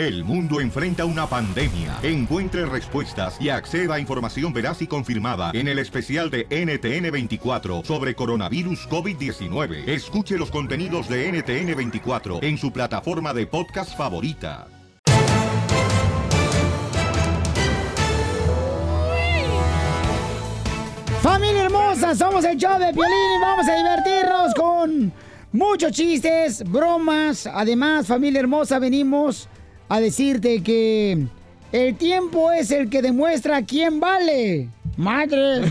El mundo enfrenta una pandemia. Encuentre respuestas y acceda a información veraz y confirmada en el especial de NTN24 sobre coronavirus COVID-19. Escuche los contenidos de NTN24 en su plataforma de podcast favorita. Familia hermosa, somos el show de Piolín y vamos a divertirnos con muchos chistes, bromas. Además, familia hermosa, venimos a decirte que el tiempo es el que demuestra quién vale. Madre.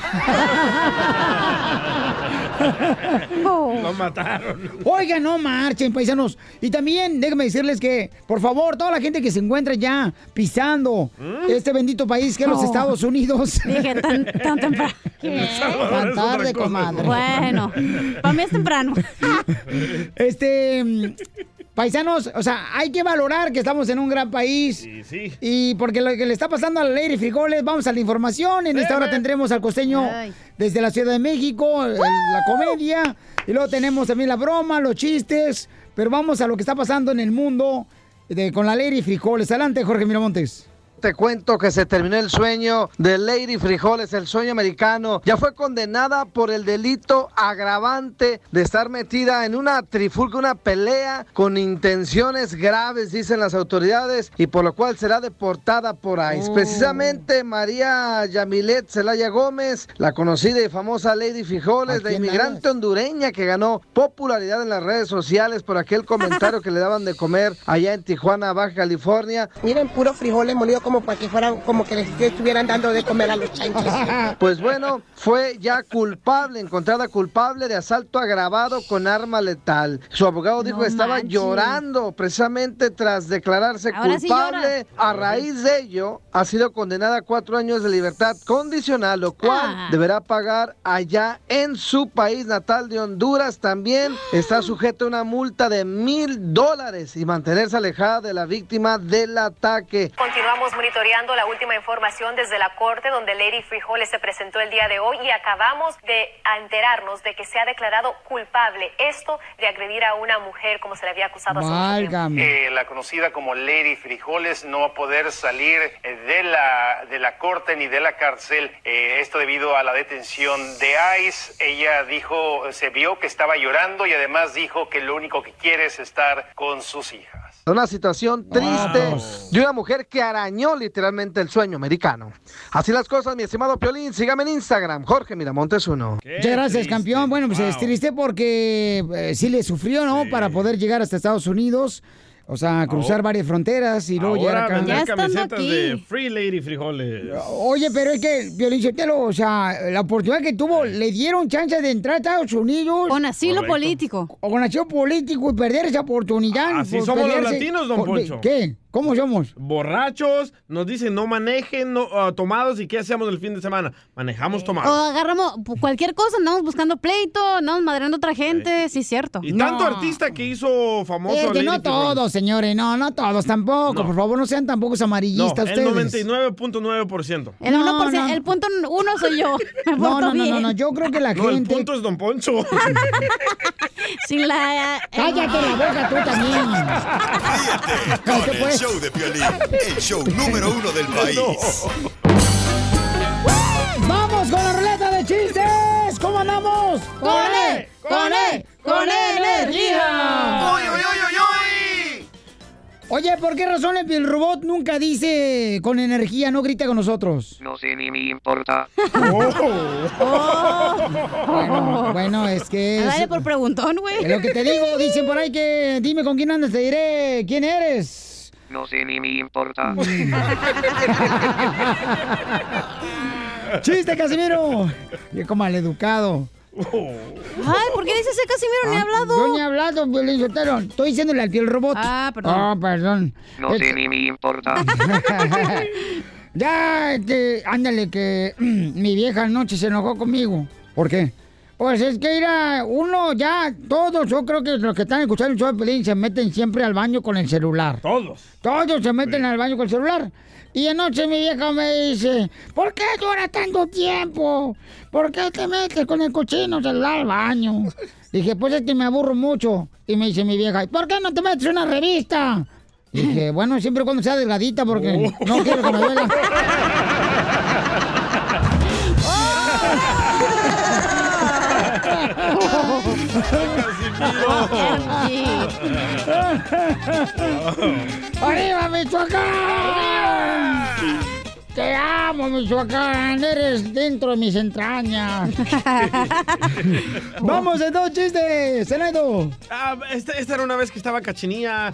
Lo mataron. Oigan, no marchen, paisanos. Y también déjenme decirles que, por favor, toda la gente que se encuentra ya pisando este bendito país que es los Oh. Estados Unidos. Dije, tan, tan temprano. Tan tarde, comadre. Bueno, para mí es temprano. Este, mm, paisanos, o sea, hay que valorar que estamos en un gran país. Sí, sí. Y porque lo que le está pasando a la Lady Frijoles, vamos a la información. En esta hora tendremos al costeño Ay. desde la Ciudad de México, el- la comedia. Y luego tenemos también la broma, los chistes. Pero vamos a lo que está pasando en el mundo de- con la Lady Frijoles. Adelante, Jorge Miramontes. Te cuento que se terminó el sueño de Lady Frijoles, el sueño americano. Ya fue condenada por el delito agravante de estar metida en una trifulca, una pelea con intenciones graves, dicen las autoridades, y por lo cual será deportada por ICE. Oh. Precisamente María Yamilet Zelaya Gómez, la conocida y famosa Lady Frijoles, ¿A la inmigrante hondureña que ganó popularidad en las redes sociales por aquel comentario que le daban de comer allá en Tijuana, Baja California. Miren, puro frijoles molidos como para que fueran, como que les estuvieran dando de comer a los chanchos. Pues bueno, fue ya culpable, encontrada culpable de asalto agravado con arma letal. Su abogado dijo No que estaba manches. llorando precisamente tras declararse Ahora sí culpable. a raíz de ello, ha sido condenada a cuatro años de libertad condicional, lo cual Ah. deberá pagar allá en su país natal de Honduras. También está sujeto a una multa de mil dólares y mantenerse alejada de la víctima del ataque. Continuamos monitoreando la última información desde la corte donde Lady Frijoles se presentó el día de hoy y acabamos de enterarnos de que se ha declarado culpable esto de agredir a una mujer como se le había acusado tiempo. Válgame. Eh, la conocida como Lady Frijoles no va a poder salir eh, de la, de la corte ni de la cárcel. Eh, esto debido a la detención de ICE. Ella dijo, se vio que estaba llorando y además dijo que lo único que quiere es estar con sus hijas. Una situación triste de una mujer que arañó literalmente el sueño americano. Así las cosas, mi estimado Piolín. Sígame en Instagram, Jorge Miramontes uno. Muchas gracias, triste. campeón. Bueno, pues es Wow. triste porque eh, sí le sufrió, ¿no? Sí. Para poder llegar hasta Estados Unidos. O sea, cruzar Ahora- varias fronteras y luego llegar acá. Ya camisetas aquí. de Free Lady Frijoles. Oye, pero es que, Violín Sotelo, o sea, la oportunidad que tuvo, le dieron chance de entrar a Estados Unidos Con asilo Correcto. político. o con acción político y perder esa oportunidad. Así por somos los latinos, don por- Poncho. ¿Qué? ¿Cómo somos? Borrachos, nos dicen no manejen no, ah, tomados y ¿qué hacemos el fin de semana? Manejamos O tomados. agarramos pu- cualquier cosa, andamos buscando pleito, andamos madreando a otra gente, sí, cierto. Y No. tanto artista que hizo famoso Es que no todos, señores, no, no todos tampoco. No. Por favor, no sean tampoco No, amarillistas el ustedes. 99.9%. El, No, 1%, no. el punto uno soy yo. No, no, no, no, yo creo que la No, el gente... punto es Don Poncho. Sin la... eh, Cállate la boca tú también. Show de Piolín, el show número uno del país. ¡Vamos con la ruleta de chistes! ¿Cómo andamos? ¡Con él! ¡Con él! ¡Con energía! ¡Uy, uy, uy, uy, uy! Oye, ¿por qué razón el robot nunca dice con energía, no grita con nosotros? No sé ni me importa. Bueno, bueno, es que Dale es, por preguntón, güey. es lo que te digo. Dicen por ahí que dime con quién andas, te diré quién eres. No sé ni me importa. ¡Chiste, Casimiro! Viejo maleducado. Ay, ¿por qué dices ese Casimiro ni ha hablado? Yo ni he hablado, Violín. Estoy diciéndole al piel robot. Ah, perdón. Ah, perdón. No sé Es- ni me importa. ya, este, ándale, que mi vieja anoche se enojó conmigo. ¿Por qué? Pues es que era uno ya, todos, yo creo que los que están escuchando el show de Pelín se meten siempre al baño con el celular. Todos. Todos se meten al baño con el celular. Y anoche mi vieja me dice, ¿por qué dura tanto tiempo? ¿Por qué te metes con el cochino celular al baño? Dije, pues es que me aburro mucho. Y me dice mi vieja, ¿por qué no te metes una revista? Dije, bueno, siempre cuando sea delgadita porque no quiero que me duela. ¡Arriba, Michoacán! Te amo, Michoacán. Eres dentro de mis entrañas. Vamos, de dos chistes, Senado. Ah, esta, esta era una vez que estaba Cachenía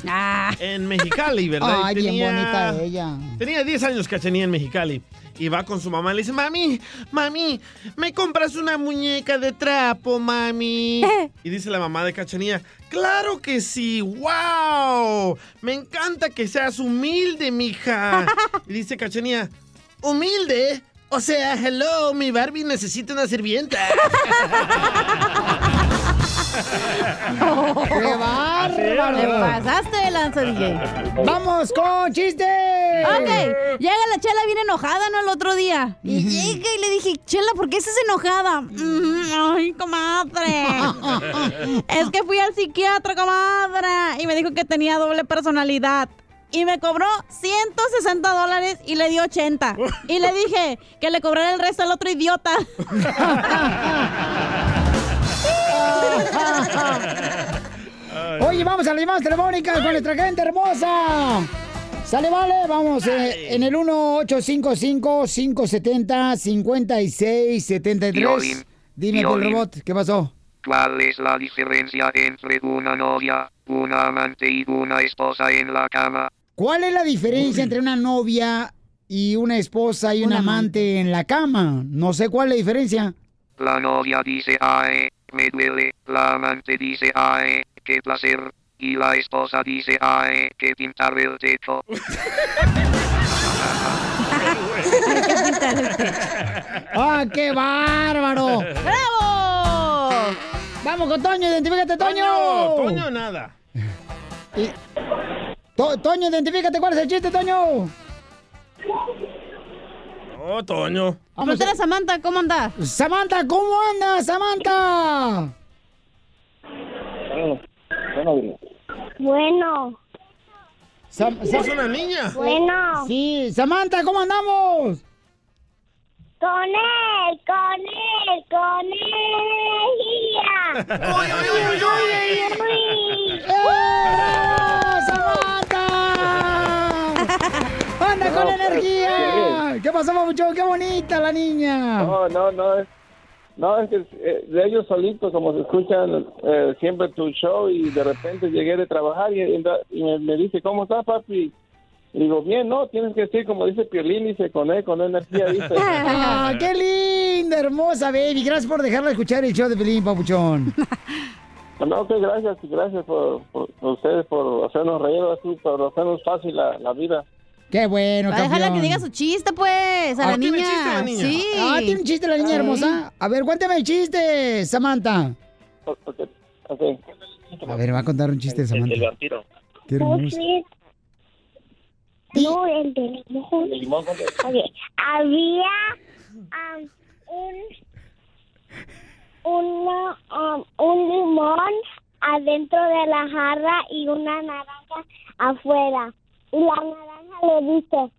en Mexicali, ¿verdad? Ay, bien bonita ella. Tenía 10 años Cachenía en Mexicali. Y va con su mamá y le dice, mami, mami, ¿me compras una muñeca de trapo, mami? Y dice la mamá de Cachenía, claro que sí, wow, me encanta que seas humilde, mija. Y dice Cachenía, humilde, o sea, hello, mi Barbie necesita una sirvienta. ¡Qué bárbaro! Te pasaste de lanza, DJ. ¡Vamos con chistes! Ok, llega la chela bien enojada, ¿no? El otro día. Y llega y le dije, chela, ¿por qué estás enojada? "Mm, Ay, comadre. es que fui al psiquiatra, comadre. Y me dijo que tenía doble personalidad. Y me cobró 160 dólares y le dio 80. Y le dije que le cobrara el resto al otro idiota. Oye, vamos a las llamadas telefónicas con nuestra gente hermosa. Sale, vale, vamos eh, en el 1-855-570-5673. Violín, Dime, el violín. robot, ¿qué pasó? ¿Cuál es la diferencia entre una novia, una amante y una esposa en la cama? ¿Cuál es la diferencia entre una novia y una esposa y un amante en la cama? No sé cuál es la diferencia. La novia dice, ay, me duele. La amante dice, ay, qué placer. Y la esposa dice, ay, que pintar el techo. ¡Ah, qué bárbaro! ¡Bravo! Vamos con Toño, identifícate, Toño. Toño, nada. Y- To- Toño, identifícate, ¿cuál es el chiste, Toño? Oh, Toño. Pregúntale a Samantha, ¿cómo anda? Samantha, ¿cómo andas, Samantha? Bueno. Sam- ¿Es Sam- una niña? Bueno. Sí, Samantha, ¿cómo andamos? Con él, con él, con ella. ¡Uy, uy, uy, uy, uy! ¡Eh, Samantha! ¡Anda con energía! ¿Qué pasó, Mamucho? ¡Qué bonita la niña! No, no, no es, no, es que eh, de ellos solitos, como se escuchan eh, siempre tu show y de repente llegué de trabajar y, y me, me dice, ¿cómo estás, papi? Y digo, bien, no, tienes que decir, como dice Piolín, dice, con él, con energía, dice. ¡Ah, qué linda, hermosa, baby! Gracias por dejarla escuchar el show de Pelín, papuchón. No, que gracias, gracias por, por, por ustedes, por hacernos reír, así, por hacernos fácil la, la vida. ¡Qué bueno, Va a dejarla campeón! que diga su chiste, pues, a la Ah, ¿tiene niña. chiste la niña? Sí. Ah, ¿tiene un chiste la niña Sí. hermosa? A ver, cuéntame el chiste, Samantha. A ver, va a contar un chiste, Samantha. vampiro. Qué hermoso. No, el de limón. Ok, Había am, un, uno, am, un limón adentro de la jarra y una naranja afuera. Y la naranja le dice,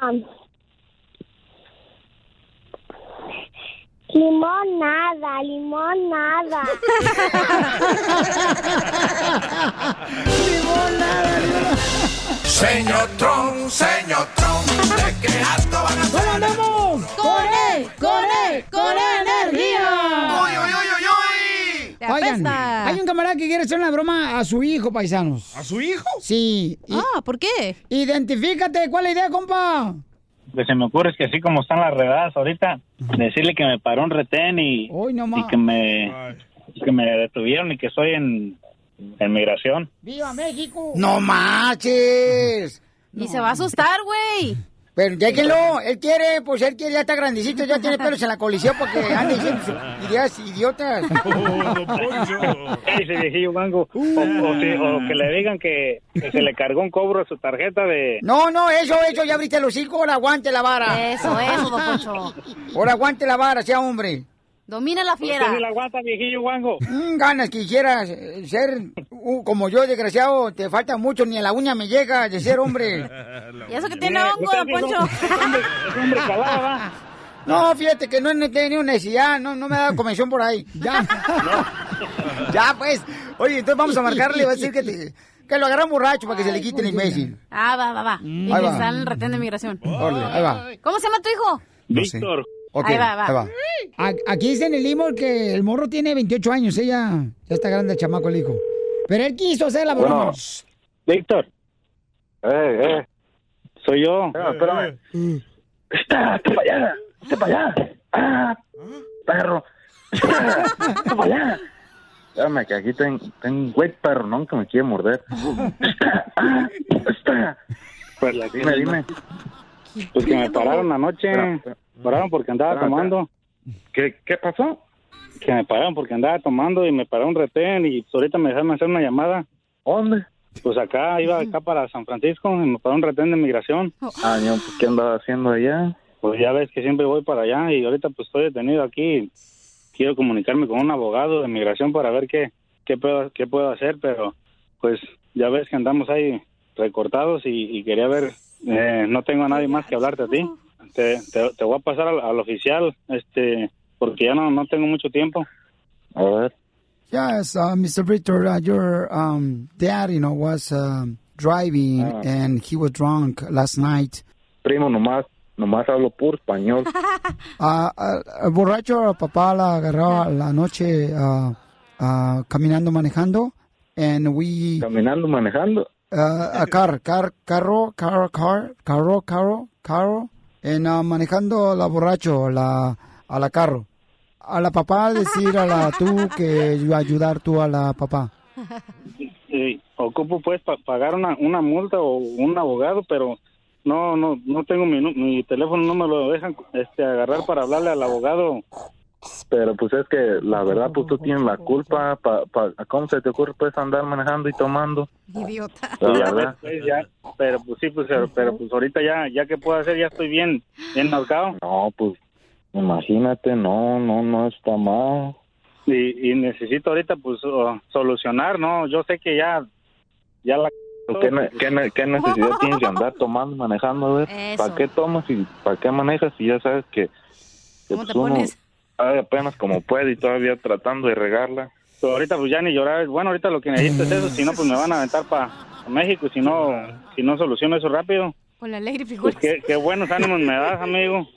am, limón nada, limón nada. Señor Trump, señor Trump, ¿de qué alto van a ¿Cómo andamos? ¡Con él! ¡Con él! ¡Con energía! Oigan, hay un camarada que quiere hacer una broma a su hijo, paisanos. ¿A su hijo? Sí. y- Ah, ¿por qué? Identifícate, ¿cuál es la idea, compa? Lo que se me ocurre es que así como están las redadas ahorita, decirle que me paró un retén y, no que me que me detuvieron y que estoy en, en migración. ¡Viva México! ¡No marches! Y se va a asustar, güey. Pero déjenlo, él quiere, pues él quiere, ya está grandecito, ya tiene pelos en la colisión porque anda diciendo ideas idiotas. ¿Qué dice viejillo mango? O, o si- o que le digan que, que se le cargó un cobro a su tarjeta de... No, no, eso, eso, ya abriste los hocico, ahora aguante la vara. Eso, eso, don Poncho. Ahora aguante la vara, sea hombre. Domina la fiera. Usted ni la aguanta, viejillo guango. Mm, ganas quisieras ser uh, como yo, desgraciado. Te falta mucho, ni a la uña me llega de ser hombre. Y eso que tiene hongo, don Poncho. hombre calado, ¿va? No, fíjate que no he tenido necesidad, no, no me ha dado comisión por ahí. Ya. ya, pues. Oye, entonces vamos a marcarle, va a decir que, te- que lo agarran borracho para que se le quite el imbécil. Ah, va, va, va. Y que está en el retén de migración. Órale, ahí va. ¿Cómo se llama tu hijo? Víctor. Ok, Ahí va, va. A- Aquí dice en el email que el morro tiene 28 años, ella ya está grande el chamaco, el hijo. Pero él quiso hacer la broma. Bueno. Víctor. Eh, eh. Soy yo. espérame. Está, está para allá. Está para allá. Ah, perro. Está para allá. Espérame, que aquí tengo ten, güey perro, ¿no? Que me quiere morder. Pues Dime, dime. Pues que me pararon anoche. Espera. pararon porque andaba tomando. ¿Qué, ¿Qué pasó? Que me pararon porque andaba tomando y me paró un retén y ahorita me dejaron hacer una llamada. ¿Dónde? Pues acá, iba acá para San Francisco y me paró un retén de migración. Ah, no, pues, ¿qué andaba haciendo allá? Pues ya ves que siempre voy para allá y ahorita pues estoy detenido aquí. Quiero comunicarme con un abogado de migración para ver qué, qué, puedo, qué puedo hacer, pero pues ya ves que andamos ahí recortados y, y quería ver, eh, no tengo a nadie más que hablarte a ti. Te, te, te voy a pasar al, al oficial, este, porque ya no, no tengo mucho tiempo. A ver. Yes, uh, Mr. Victor, uh, your um, dad, you know, was um, driving Ah. and he was drunk last night. Primo, nomás, nomás hablo puro español. Ah, ah, el borracho, papá la agarró la noche ah, caminando, manejando, and we... Caminando, manejando. A car, car, carro, carro, car, carro, carro, carro, en ah, manejando la borracho, la, a la carro. A la papá decir a la tú que ayudar tú a la papá. Sí, ocupo pues pa- pagar una, una multa o un abogado, pero no no no tengo mi, mi teléfono, no me lo dejan este agarrar para hablarle al abogado. Pero pues es que la verdad, pues tú tienes la culpa. Pa, pa- ¿Cómo se te ocurre pues andar manejando y tomando? Idiota. La Ya verdad. ves, pues, ya, pero pues sí, pues pero, pero, pues ahorita ya ya que puedo hacer, ya estoy bien bien marcado. No, pues imagínate, no, no, no está mal. Y, y necesito ahorita pues oh, solucionar, ¿no? Yo sé que ya ya la ¿Qué, ne- qué ne- qué necesidad tienes de andar tomando, manejando? A ver. ¿para qué tomas y para qué manejas? Y ya sabes que, que, ¿Cómo te uno pones? Apenas como puede y todavía tratando de regarla. Pues ahorita pues ya ni llorar. Bueno, ahorita lo que necesito es eso, si no pues me van a aventar para México si no si no soluciono eso rápido. Con la ley de Pues qué, qué buenos ánimos me das, amigo.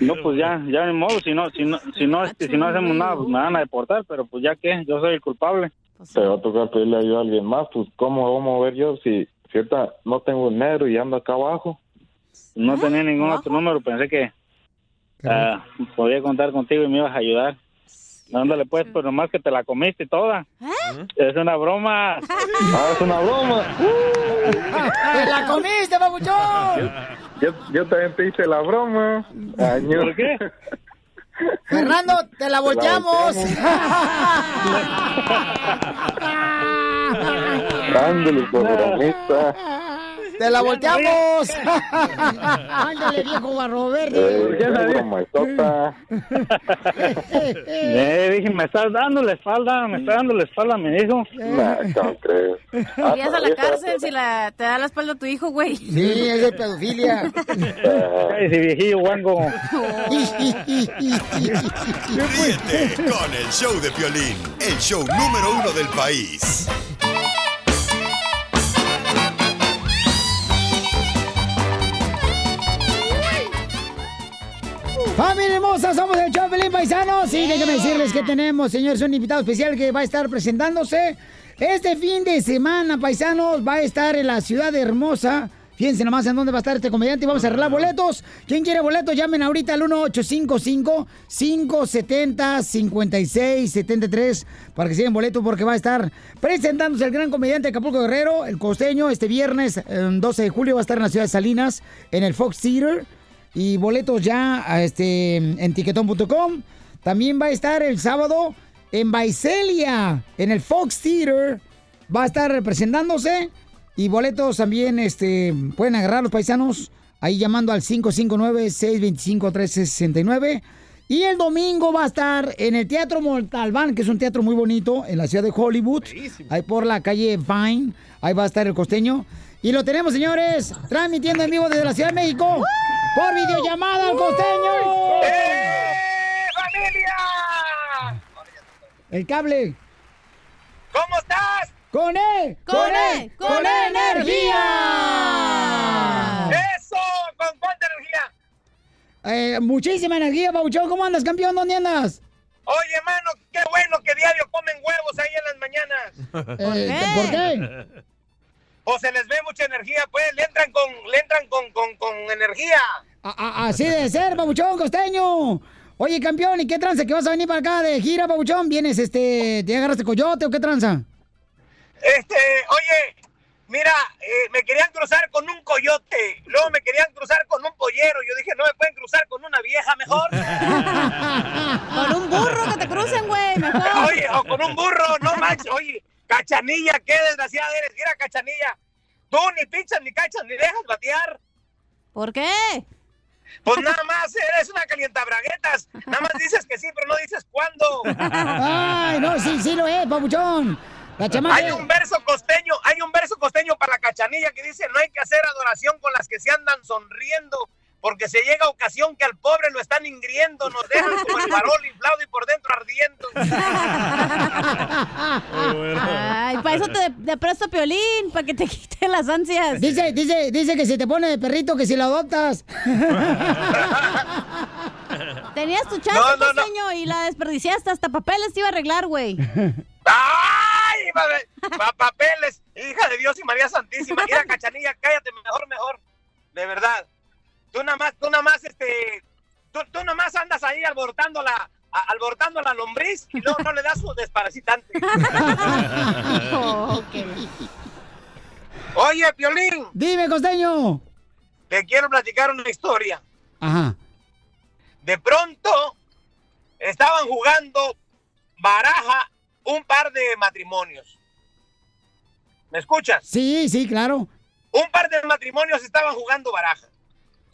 No, pues ya, ya ni modo, si no, si no, si no, este, si no hacemos nada, pues me van a deportar, pero pues ya que, yo soy el culpable. Te va a tocar pedirle ayuda a alguien más, pues ¿cómo voy a mover yo si, si ahorita no tengo dinero y ando acá abajo? No tenía ningún otro número, pensé que ah, podía contar contigo y me ibas a ayudar. Ándale pues, pero nomás que te la comiste toda. Es una broma. Ah, es una broma. ¡Te la comiste, babuchón! Yo, yo también te hice la broma. Año. ¿Por qué? Fernando, te la volteamos. Ándale, por bromista. ¡Te la volteamos! Ándale, viejo barro verde. Eh, qué bromaestota. Eh, dije, me estás dando la espalda, me estás dando la espalda a mi hijo. Nah, ¿cómo crees? Irías a la cárcel si la, te da la espalda a tu hijo, güey. Sí, es de pedofilia. Ese viejillo guango. Ríete con el show de Piolín, el show número uno del país. Familia hermosa, somos el Chapelín Paisanos y déjenme decirles que tenemos, señores, un invitado especial que va a estar presentándose este fin de semana, paisanos, va a estar en la ciudad de Hermosa. Fíjense nomás en dónde va a estar este comediante y vamos a arreglar boletos. ¿Quién quiere boletos? Llamen ahorita al 1855-570-5673 para que den boletos porque va a estar presentándose el gran comediante Acapulco Guerrero, el costeño, este viernes eh, 12 de julio va a estar en la ciudad de Salinas, en el Fox Theater. Y boletos ya este, en tiquetón.com. También va a estar el sábado en Baicelia, en el Fox Theater. Va a estar representándose. Y boletos también este, pueden agarrar los paisanos ahí llamando al 559-625-1369. Y el domingo va a estar en el Teatro Montalbán, que es un teatro muy bonito en la ciudad de Hollywood. Ahí por la calle Vine. Ahí va a estar el costeño. Y lo tenemos, señores, transmitiendo en vivo desde la Ciudad de México por videollamada al costeño. ¡Familia! El cable. ¿Cómo estás? ¡Con E! ¡Con E! ¡Con energía! ¡Eso! ¿Con cuánta energía? Eh, muchísima energía, Pauchón. ¿Cómo andas, campeón? ¿Dónde andas? Oye, mano, qué bueno que diario comen huevos ahí en las mañanas. Eh, ¿Por qué? O se les ve mucha energía, pues, le entran con, le entran con, con, con energía. A- a- así debe ser, Pabuchón, costeño. Oye, campeón, ¿y qué tranza? ¿Que vas a venir para acá de gira, Pabuchón? ¿Vienes, este, te agarraste coyote o qué tranza? Este, oye, mira, eh, me querían cruzar con un coyote, luego me querían cruzar con un pollero. Yo dije, no me pueden cruzar con una vieja mejor. Con un burro que te crucen, güey, mejor. Oye, o con un burro, no manches. Oye, cachanilla, qué desgraciada eres. Mira, cachanilla, tú ni pichas, ni cachas, ni dejas batear. ¿Por qué? Pues nada más, eres una calientabraguetas. Nada más dices que sí, pero no dices cuándo. Ay, no, sí, sí lo es, Pabuchón. Hay un verso costeño, hay un verso costeño para la cachanilla que dice, no hay que hacer adoración con las que se andan sonriendo, porque se llega ocasión que al pobre lo están ingriendo, nos dejan como el farol inflado y por dentro ardiendo. Ay, para eso te, te presto piolín, para que te quite las ansias. Dice, dice, dice que se te pone de perrito que si lo adoptas. Tenías tu chance, No, no, no. costeño, y la desperdiciaste. Hasta papeles te iba a arreglar, güey. ¡Ay! va- va- papeles, hija de Dios y María Santísima. Mira, cachanilla, cállate, mejor, mejor. De verdad. Tú nada más, tú nada más, este, tú, tú nada más andas ahí alborotando la, a- alborotando la lombriz y luego no le das su desparasitante. Oye, Piolín, Dime, costeño. te quiero platicar una historia. Ajá. De pronto estaban jugando baraja un par de matrimonios. ¿Me escuchas? Sí, sí, claro. Un par de matrimonios estaban jugando baraja.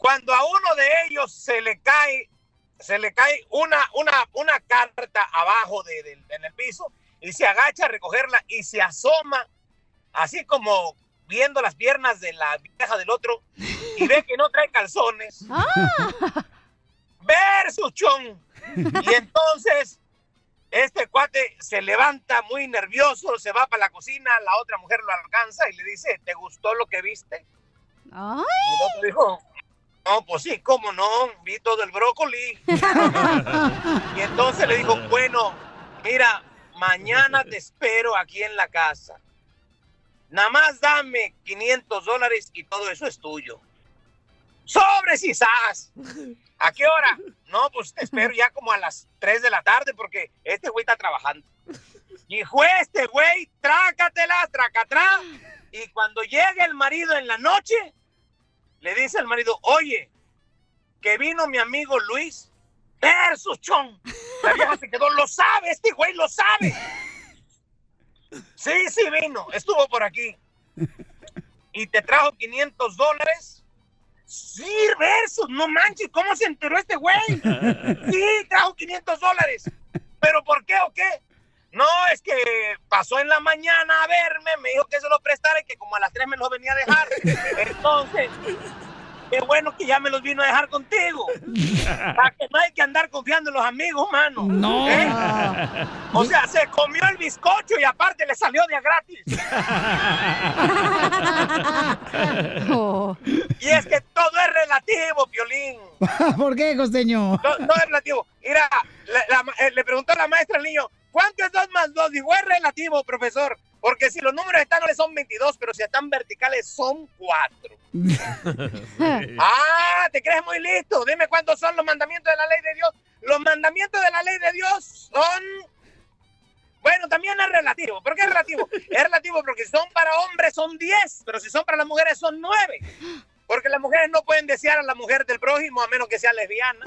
Cuando a uno de ellos se le cae, se le cae una, una, una carta abajo de- del- en el piso y se agacha a recogerla y se asoma, así como viendo las piernas de la vieja del otro y ve que no trae calzones. Versus chon. Y entonces este cuate se levanta muy nervioso, se va para la cocina, la otra mujer lo alcanza y le dice, ¿te gustó lo que viste? Y el otro dijo, no, pues sí, cómo no, vi todo el brócoli. y entonces le dijo, bueno, mira, mañana te espero aquí en la casa. Nada más dame 500 dólares y todo eso es tuyo. ¡Sobres y sas! ¿A qué hora? No, pues te espero ya como a las 3 de la tarde porque este güey está trabajando. Y este güey, trácatela, tracatrá. Y cuando llegue el marido en la noche, le dice al marido, oye, que vino mi amigo Luis versus Chon. La vieja se quedó, lo sabe, este güey lo sabe. Sí, sí vino, estuvo por aquí. Y te trajo 500 dólares. Sí, versus, no manches, ¿cómo se enteró este güey? Sí, trajo 500 dólares. ¿Pero por qué o qué? No, es que pasó en la mañana a verme, me dijo que se lo prestara y que como a las 3 me lo venía a dejar. Entonces, qué bueno que ya me los vino a dejar contigo. Para que no hay que andar confiando en los amigos, mano. No. ¿Eh? O sea, se comió el bizcocho y aparte le salió de a gratis. Y es que todo es relativo, Piolín. ¿Por qué, costeño? No, no es relativo. Mira, la- eh, le preguntó la maestra al niño, ¿cuánto es 2 más 2? Dijo, es relativo, profesor. Porque si los números están son 22, pero si están verticales son 4. ah, te crees muy listo. Dime cuántos son los mandamientos de la ley de Dios. Los mandamientos de la ley de Dios son... Bueno, también es relativo. ¿Por qué es relativo? Es relativo porque si son para hombres son 10, pero si son para las mujeres son 9. Porque las mujeres no pueden desear a la mujer del prójimo a menos que sea lesbiana.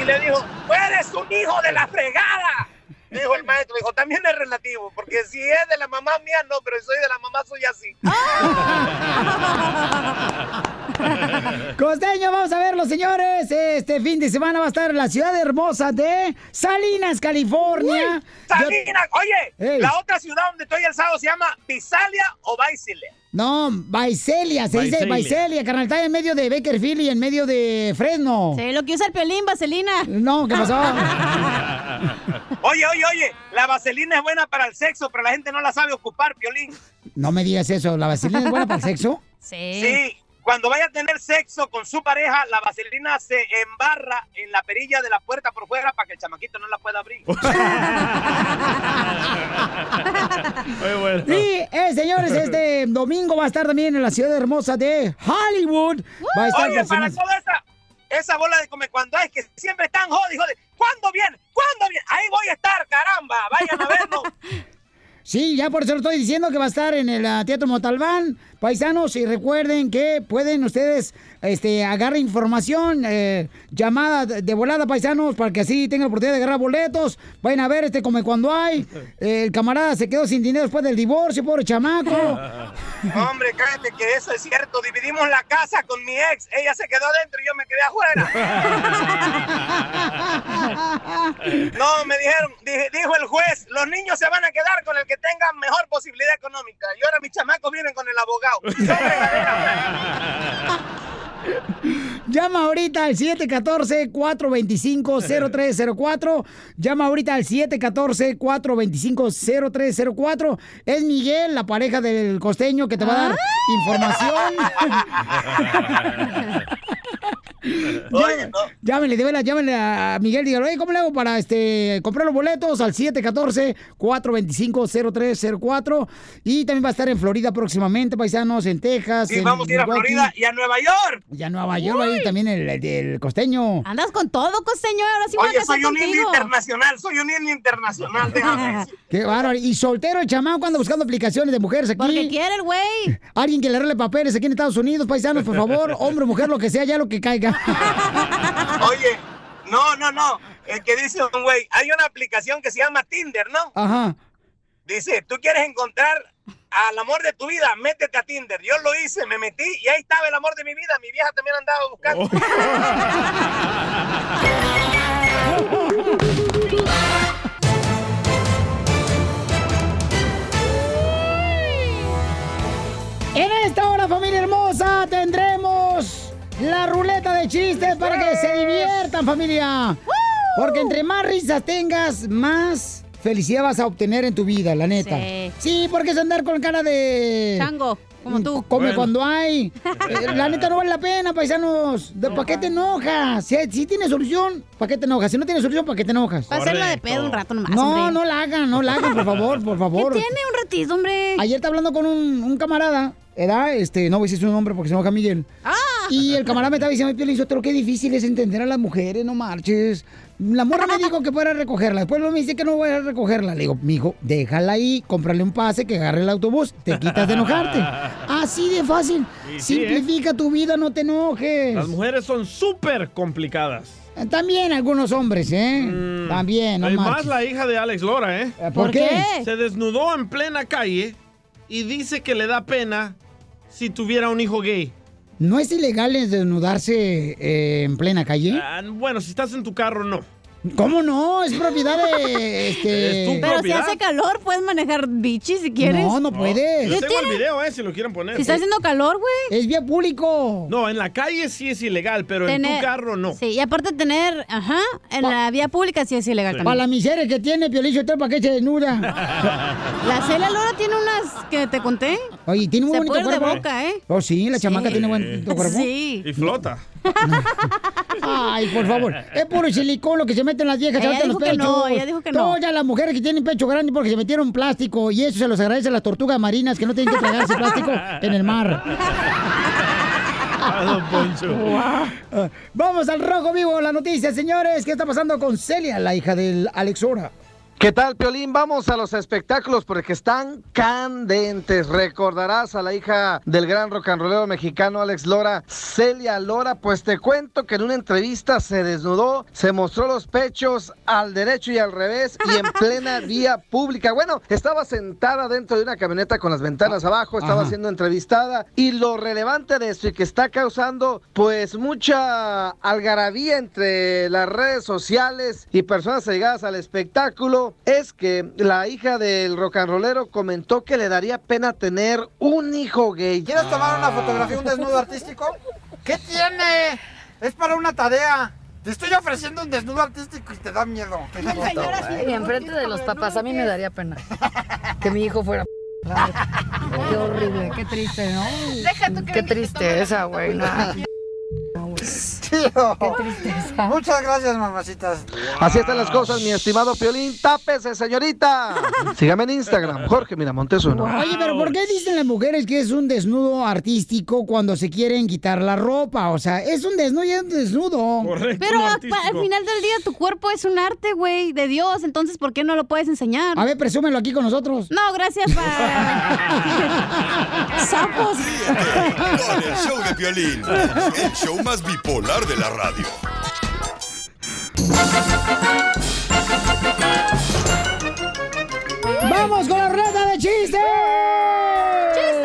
Y le dijo, "Tú eres un hijo de la fregada. Dijo el maestro, dijo, también es relativo, porque si es de la mamá mía, no, pero si soy de la mamá, soy así. Costeño, vamos a verlo, señores. Este fin de semana va a estar en la ciudad hermosa de Salinas, California. Salinas, oye, Ey. la otra ciudad donde estoy el sábado se llama Visalia o Visalia. No, Vaiselia, se dice. Vaiselia, carnal. Está en medio de Bakerfield y en medio de Fresno. Sí, lo que usa el pelín, vaselina. No, ¿qué pasó? Oye, oye, oye, la vaselina es buena para el sexo, pero la gente no la sabe ocupar, Piolín. No me digas eso. ¿La vaselina es buena para el sexo? Sí. Cuando vaya a tener sexo con su pareja, la vaselina se embarra en la perilla de la puerta por fuera para que el chamaquito no la pueda abrir. Sí, eh, señores, este domingo va a estar también en la ciudad hermosa de Hollywood. Va a estar Oye, para personas- toda esa, esa bola de come cuando hay que siempre están jodi, jodi. ¿Cuándo viene? ¿Cuándo viene? Ahí voy a estar, caramba. Vayan a vernos. Sí, ya por eso lo estoy diciendo que va a estar en el ah, Teatro Motalbán. Paisanos, y recuerden que pueden ustedes este, agarrar información, eh, llamada de volada, paisanos, para que así tengan la oportunidad de agarrar boletos. Vayan a ver este Come Cuando Hay. Eh, el camarada se quedó sin dinero después del divorcio, pobre chamaco. Hombre, cállate que eso es cierto. Dividimos la casa con mi ex. Ella se quedó adentro y yo me quedé afuera. No, me dijeron, dije- dijo el juez, los niños se van a quedar con el que tenga mejor posibilidad económica. Y ahora mis chamacos viven con el abogado. Llama ahorita al 714-425-0304. Llama ahorita al 714-425-0304. Es Miguel, la pareja del costeño, que te va a dar información. Oye, no. Llámenle, de veras, llámenle a Miguel, dígale, oye, ¿cómo le hago para este comprar los boletos? Al 714-425-0304. Y también va a estar en Florida próximamente, paisanos, en Texas. Y en vamos a ir a. Florida y a Nueva York. Y a Nueva York va a ir también el, el- el costeño. Andas con todo, costeño. Ahora sí me voy a Oye, soy un internacional, soy un niño internacional, déjame. Qué bárbaro. Y soltero el chamaco anda buscando aplicaciones de mujeres aquí. Porque quiere el güey. Alguien que le arregle papeles aquí en Estados Unidos, paisanos, por favor. Hombre, mujer, lo que sea, ya lo que caiga. Oye, no, no, no. El que dice un güey, hay una aplicación que se llama Tinder, ¿no? Ajá. Dice, tú quieres encontrar al amor de tu vida, métete a Tinder. Yo lo hice, me metí y ahí estaba el amor de mi vida. Mi vieja también andaba buscando. En esta hora, familia hermosa, la chistes para que se diviertan, familia. Porque entre más risas tengas, más felicidad vas a obtener en tu vida, la neta. Sí. Sí, porque es andar con cara de... Chango, como tú. Come Bueno. cuando hay. La neta no vale la pena, paisanos. ¿De ¿Para qué te enojas? Si, si tienes solución, ¿para qué te enojas? Si no tienes solución, ¿para qué te enojas? Va a hacerla de pedo un rato nomás, No, hombre. no la hagan, no la hagan, por favor, por favor. ¿Qué tiene un ratito, hombre? Ayer estaba hablando con un, un camarada, ¿verdad? Este, no voy a decir su nombre porque se enoja Miguel. Ah. Y el camarada me estaba diciendo, "Ay, Piolín, Sotelo, qué difícil es entender a las mujeres, no marches. La morra me dijo que fuera a recogerla, después me dice que no voy a recogerla. Le digo, mijo, déjala ahí, cómprale un pase, que agarre el autobús, te quitas de enojarte. Así de fácil. Sí, ¿eh? Simplifica tu vida, no te enojes. Las mujeres son súper complicadas. También algunos hombres, ¿eh? Mm. También, no Hay más marches. la hija de Alex Lora, ¿eh? ¿Por qué? Se desnudó en plena calle y dice que le da pena si tuviera un hijo gay. ¿No es ilegal desnudarse eh, en plena calle? Ah, bueno, si estás en tu carro, no. ¿Cómo no? Es propiedad de... Este... Es tu Pero si hace calor, puedes manejar bichi si quieres. No, no puedes. Yo ¿Qué tengo el video, ¿eh? Si lo quieren poner. Si está haciendo calor, güey. Es vía público. No, en la calle sí es ilegal, pero en tu carro no. Sí, y aparte tener, ajá, en la vía pública sí es ilegal Para también. la miseria que tiene Sotelo, ¿para qué se desnuda? La Celia Lora tiene unas que te conté. Oye, tiene muy Se bonito ir de cuerpo. boca, ¿eh? Oh, sí, la chamaca tiene bonito cuerpo. Sí. Y flota. Ay, por favor. Es puro silicón lo que se meten las viejas Ella ahorita en los pechos. no, ella dijo que no. Todas las mujeres que tienen pecho grande porque se metieron plástico y eso se los agradece a las tortugas marinas que no tienen que tragarse plástico en el mar. Don Poncho. Ah, Vamos al rojo vivo, la noticia, señores. ¿Qué está pasando con Celia, la hija del Alex Ora? ¿Qué tal, Piolín? Vamos a los espectáculos porque están candentes. Recordarás a la hija del gran rock and rollero mexicano Alex Lora, Celia Lora. Pues te cuento que en una entrevista se desnudó, se mostró los pechos al derecho y al revés y en plena vía pública. Bueno, estaba sentada dentro de una camioneta con las ventanas abajo, estaba Ajá. siendo entrevistada y lo relevante de esto y que está causando pues mucha algarabía entre las redes sociales y personas allegadas al espectáculo es que la hija del rock and rollero comentó que le daría pena tener un hijo gay. ¿Quieres tomar una fotografía, un desnudo artístico? ¿Qué tiene? Es para una tarea. Te estoy ofreciendo un desnudo artístico y te da miedo. Y enfrente de los papás, a mí me daría pena que mi hijo fuera. Qué horrible, qué triste, ¿no? Deja tú que Qué mi hijito tristeza, Muchas gracias, mamacitas. Así están las cosas, mi estimado Piolín. Tápese, señorita. Sígame en Instagram, Jorge Miramontes uno. Oye, pero ¿por qué dicen las mujeres que es un desnudo artístico cuando se quieren quitar la ropa? O sea, es un desnudo y es un desnudo. Pero pa- al final del día tu cuerpo es un arte, güey, de Dios. Entonces, ¿por qué no lo puedes enseñar? A ver, presúmelo aquí con nosotros. No, gracias, pa. Sapos. Con el show de Piolín, el show más bipolar de la radio. ¡Vamos con la ruleta de chistes! ¡Chistes!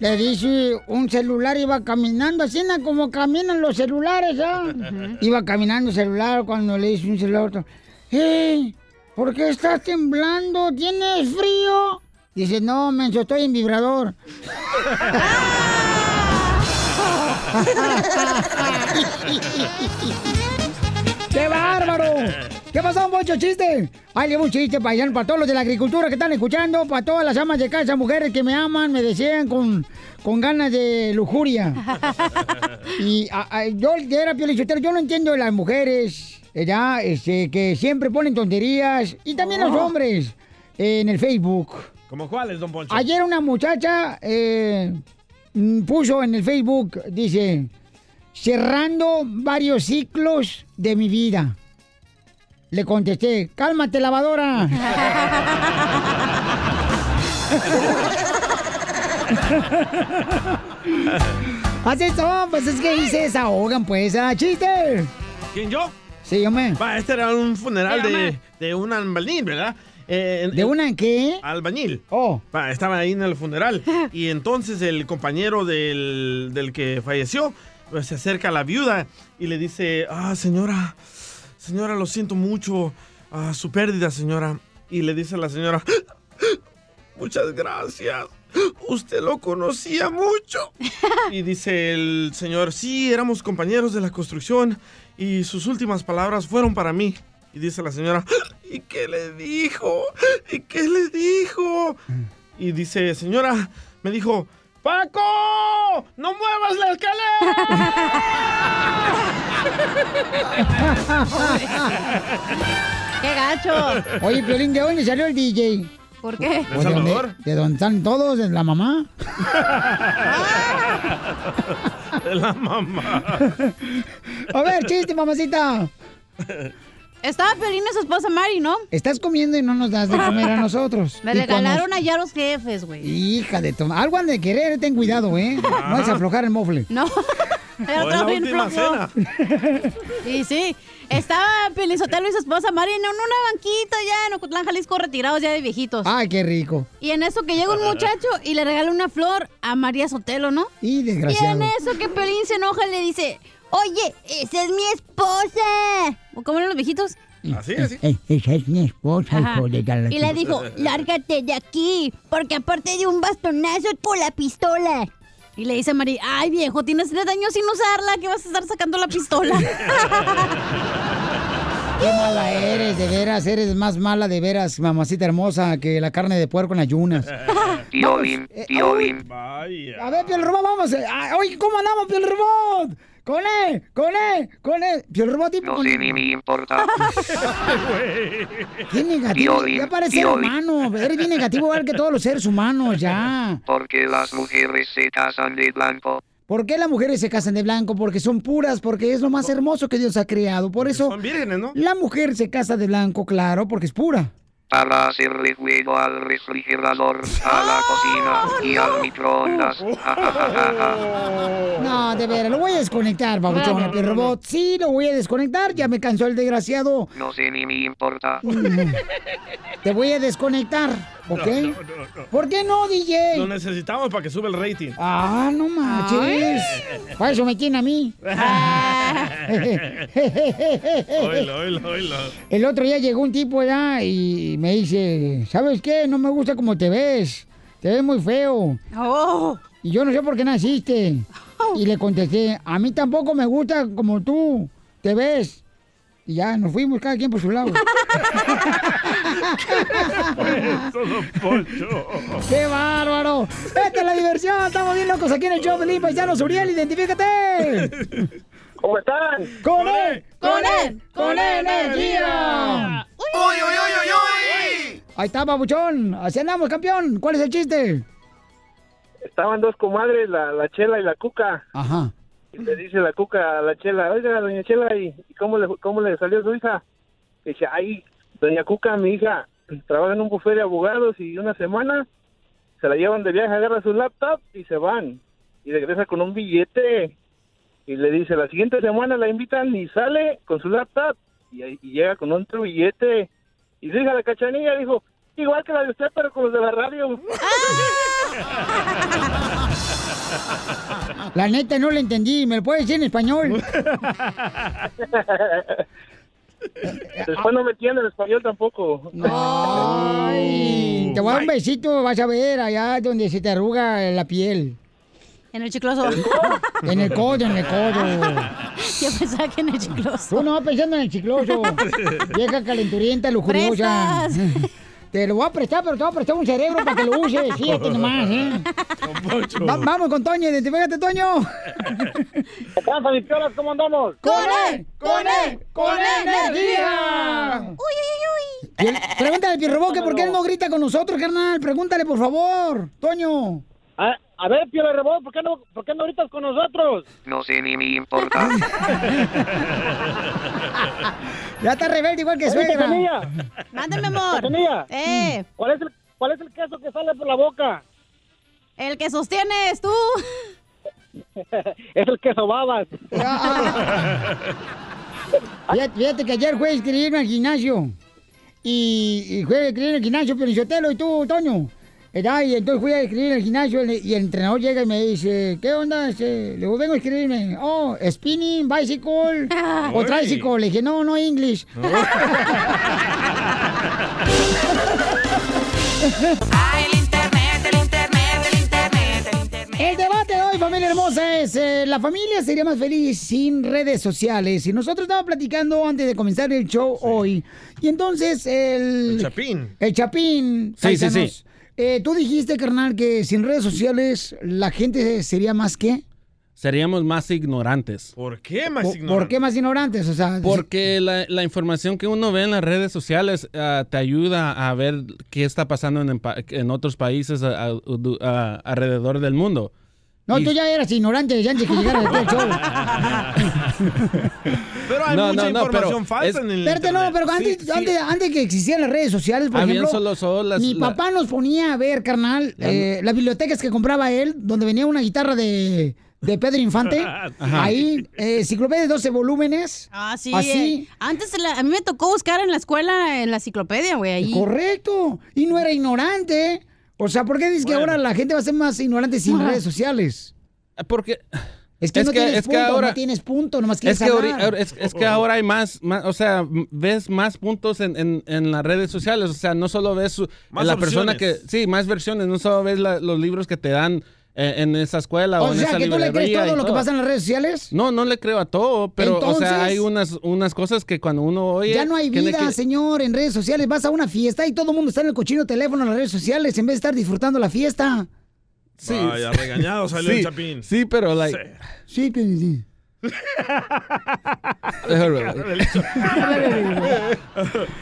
Le dice un celular, iba caminando, así como caminan los celulares, ¿ah? Iba caminando el celular cuando le dice un celular a otro, ¡Hey! ¿Por qué estás temblando? ¿Tienes frío? Dice, no, menso, estoy en vibrador. ¡Qué bárbaro! ¿Qué pasó, Poncho? ¿Chiste? Ay, le un chiste para, para todos los de la agricultura que están escuchando, para todas las amas de casa, mujeres que me aman, me desean con, con ganas de lujuria. y a- a- yo, era piolichotero, yo no entiendo de las mujeres, eh, ya, este, que siempre ponen tonterías, y también los Oh. hombres en el Facebook. ¿Cómo cuáles, don Poncho? Ayer una muchacha eh, puso en el Facebook, dice, cerrando varios ciclos de mi vida. Le contesté, cálmate lavadora. Así son, pues es que ahí se desahogan, pues, ¿ah? ¡Chiste! ¿Quién, yo? Sí, yo me. Va, este era un funeral de, de un albañil, ¿verdad? Eh, en- ¿De una qué? Albañil. Oh. Estaba ahí en el funeral. Y entonces el compañero del, del que falleció pues, se acerca a la viuda y le dice, ah, señora, señora, lo siento mucho, ah, su pérdida, señora. Y le dice a la señora, muchas gracias. Usted lo conocía mucho. Y dice el señor, sí, éramos compañeros de la construcción y sus últimas palabras fueron para mí. Y dice la señora, ¿y qué le dijo? ¿Y qué le dijo? Y dice, señora, me dijo, Paco, no muevas la escalera. ¡Qué gacho! Oye, Piolín, ¿de dónde salió el DJ? ¿Por qué? ¿De dónde, ¿De dónde están todos? ¿De la mamá? De la mamá. A ver, chiste, mamacita. Estaba Pelín y su esposa Mari, ¿no? Estás comiendo y no nos das de comer a nosotros. Me Y regalaron cuando- allá los jefes, güey. Hija de tu... Algo han de querer, ten cuidado, ¿eh? No es aflojar el mofle. No. Era O es la todo bien última flojo. Sí, sí. Estaba Pelín Sotelo y su esposa Mari en una banquita ya en Ocotlán, Jalisco, retirados ya de viejitos. Ay, qué rico. Y en eso que llega un muchacho y le regala una flor a María Sotelo, ¿no? Y Y desgraciado. en eso que Pelín se enoja y le dice, oye, esa es mi esposa. ¿O cómo eran los viejitos? Así, así. Eh, esa es mi esposa, Ajá. hijo de la- Y le dijo, lárgate de aquí, porque aparte de un bastonazo con la pistola. Y le dice a María, ay viejo, tienes tres años sin usarla, que vas a estar sacando la pistola. Qué mala eres, de veras, eres más mala de veras, mamacita hermosa, que la carne de puerco en ayunas. Tío Bim, tío Bim. A ver, Piel Robot, vamos. eh, ah, Oye, ¿cómo andamos, Piel Robot? Con él, con él, con él. Piel Robot, tipo. No con- sé ni me importa. Qué negativo. Ya parece humano. Eres bien negativo igual que todos los seres humanos, ya. Porque las mujeres se casan de blanco. ¿Por qué las mujeres se casan de blanco? Porque son puras, porque es lo más hermoso que Dios ha creado. Por eso Son vírgenes, ¿no? la mujer se casa de blanco, claro, porque es pura. Para hacerle fuego al refrigerador, a la cocina y al microondas. No, de veras, lo voy a desconectar, babuchón, el robot. Sí, lo voy a desconectar, ya me cansó el desgraciado. No sé ni me importa. Te voy a desconectar, ¿ok? No, no, no, no. ¿Por qué no, DJ? Lo necesitamos para que sube el rating. Ah, no manches. Para eso me tiene a mí. Oílo, oílo, oílo. El otro día llegó un tipo allá y me dice, ¿sabes qué? No me gusta cómo te ves. Te ves muy feo. Y yo no sé por qué naciste. Y le contesté, a mí tampoco me gusta como tú te ves. Y ya nos fuimos cada quien por su lado. ¡Qué bárbaro! ¡Esta es la diversión! Estamos bien locos aquí en el show de Limpa. Ya Uriel, identifícate. ¿Cómo están? ¡Con él! ¡Con él! ¡Con energía! ¡Uy, uy, uy, uy, uy! Ahí está, babuchón. Así andamos, campeón. ¿Cuál es el chiste? Estaban dos comadres, la, la Chela y la Cuca. Ajá. Y le dice la Cuca a la Chela, oiga, doña Chela, ¿y cómo le, cómo le salió su hija? Y dice, ay, doña Cuca, mi hija, trabaja en un bufete de abogados y una semana se la llevan de viaje, agarra su laptop y se van. Y regresa con un billete. Y le dice, la siguiente semana la invitan y sale con su laptop y, y llega con otro billete. Y su hija, la cachanilla, dijo, igual que la de usted, pero con los de la radio. La neta no le entendí. ¿Me lo puedes decir en español? Después no me entienden español tampoco. Ay, te voy a dar un besito, vas a ver, allá donde se te arruga la piel. En el chicloso. En el codo, en el codo. Yo pensaba que en el chicloso. Tú no, pensando en el chicloso. Vieja calenturienta, lujuriosa. Te lo voy a prestar, pero te voy a prestar un cerebro para que lo uses. Fíjate nomás, ¿eh? Va- vamos con Toño, identifícate, Toño. ¿Qué pasa, mis piolas? ¿Cómo andamos? ¡Con él! ¡Con él! ¡Con energía! Uy, uy, uy. Y el- Pregúntale al Pirrobo que por qué él no grita con nosotros, carnal. Pregúntale, por favor. Toño. A, a ver, Piola Rebot, ¿por qué, no, ¿por qué no gritas con nosotros? No sé ni me importa. Ya está rebelde igual que Oye, suegra. Mándame, amor. Eh. ¿Cuál es, el, ¿Cuál es el queso que sale por la boca? El que sostienes tú. es el queso babas. Fíjate, fíjate que ayer fue a inscribirme al gimnasio. Y, y fue a inscribirme al gimnasio, Pelichotelo y tú, Toño. ¿Verdad? Y entonces fui a inscribirme al gimnasio y el entrenador llega y me dice, ¿qué onda? Este, Le digo, vengo a inscribirme. Oh, spinning, bicycle o tricycle. Le dije, no, no English. El debate de hoy, familia hermosa, es eh, la familia sería más feliz sin redes sociales. Y nosotros estábamos platicando antes de comenzar el show hoy. Y entonces el... El Chapín. El Chapín. Sí, sí, sí. Eh, Tú dijiste, carnal, que sin redes sociales la gente sería más que... Seríamos más ignorantes. ¿Por qué más ¿Por, ignorante? por qué más ignorantes? O sea, Porque la, la información que uno ve en las redes sociales ah, te ayuda a ver qué está pasando en, otros países a- a- du- a- alrededor del mundo. No, y- tú ya eras ignorante desde antes que llegara aquí al show. Pero hay No, mucha no, información falsa es- en el Espérate, no, pero antes, antes, antes que existieran las redes sociales, por Habían ejemplo, solo- solo las- mi la- papá nos ponía a ver, carnal, eh, las bibliotecas que compraba él, donde venía una guitarra de, de Pedro Infante, Ajá. ahí, eh, enciclopedia de 12 volúmenes. Ah, sí. Así. eh, Antes la- a mí me tocó buscar en la escuela en la enciclopedia, güey, ahí. Correcto. Y no era ignorante. O sea, ¿por qué dices que ahora la gente va a ser más ignorante sin Ajá. redes sociales? Porque Es que Es no que- tienes es que punto, ahora- no tienes punto, nomás es quieres que, ahori- hablar. es, es que ahora hay más, más, o sea, ves más puntos en, en- en las redes sociales, o sea, no solo ves su- Más la persona que, sí, más versiones, no solo ves la- los libros que te dan en esa escuela o, O en sea, esa que tú le crees todo lo que pasa en las redes sociales. No, no le creo a todo, pero, o sea, hay unas, unas cosas que cuando uno oye... Ya no hay vida, que- señor, en redes sociales. Vas a una fiesta y todo el mundo está en el cochino teléfono en las redes sociales en vez de estar disfrutando la fiesta. Sí, Vaya, regañado salió sí, el Chapín. Sí, pero, like, Sí, pues, sí.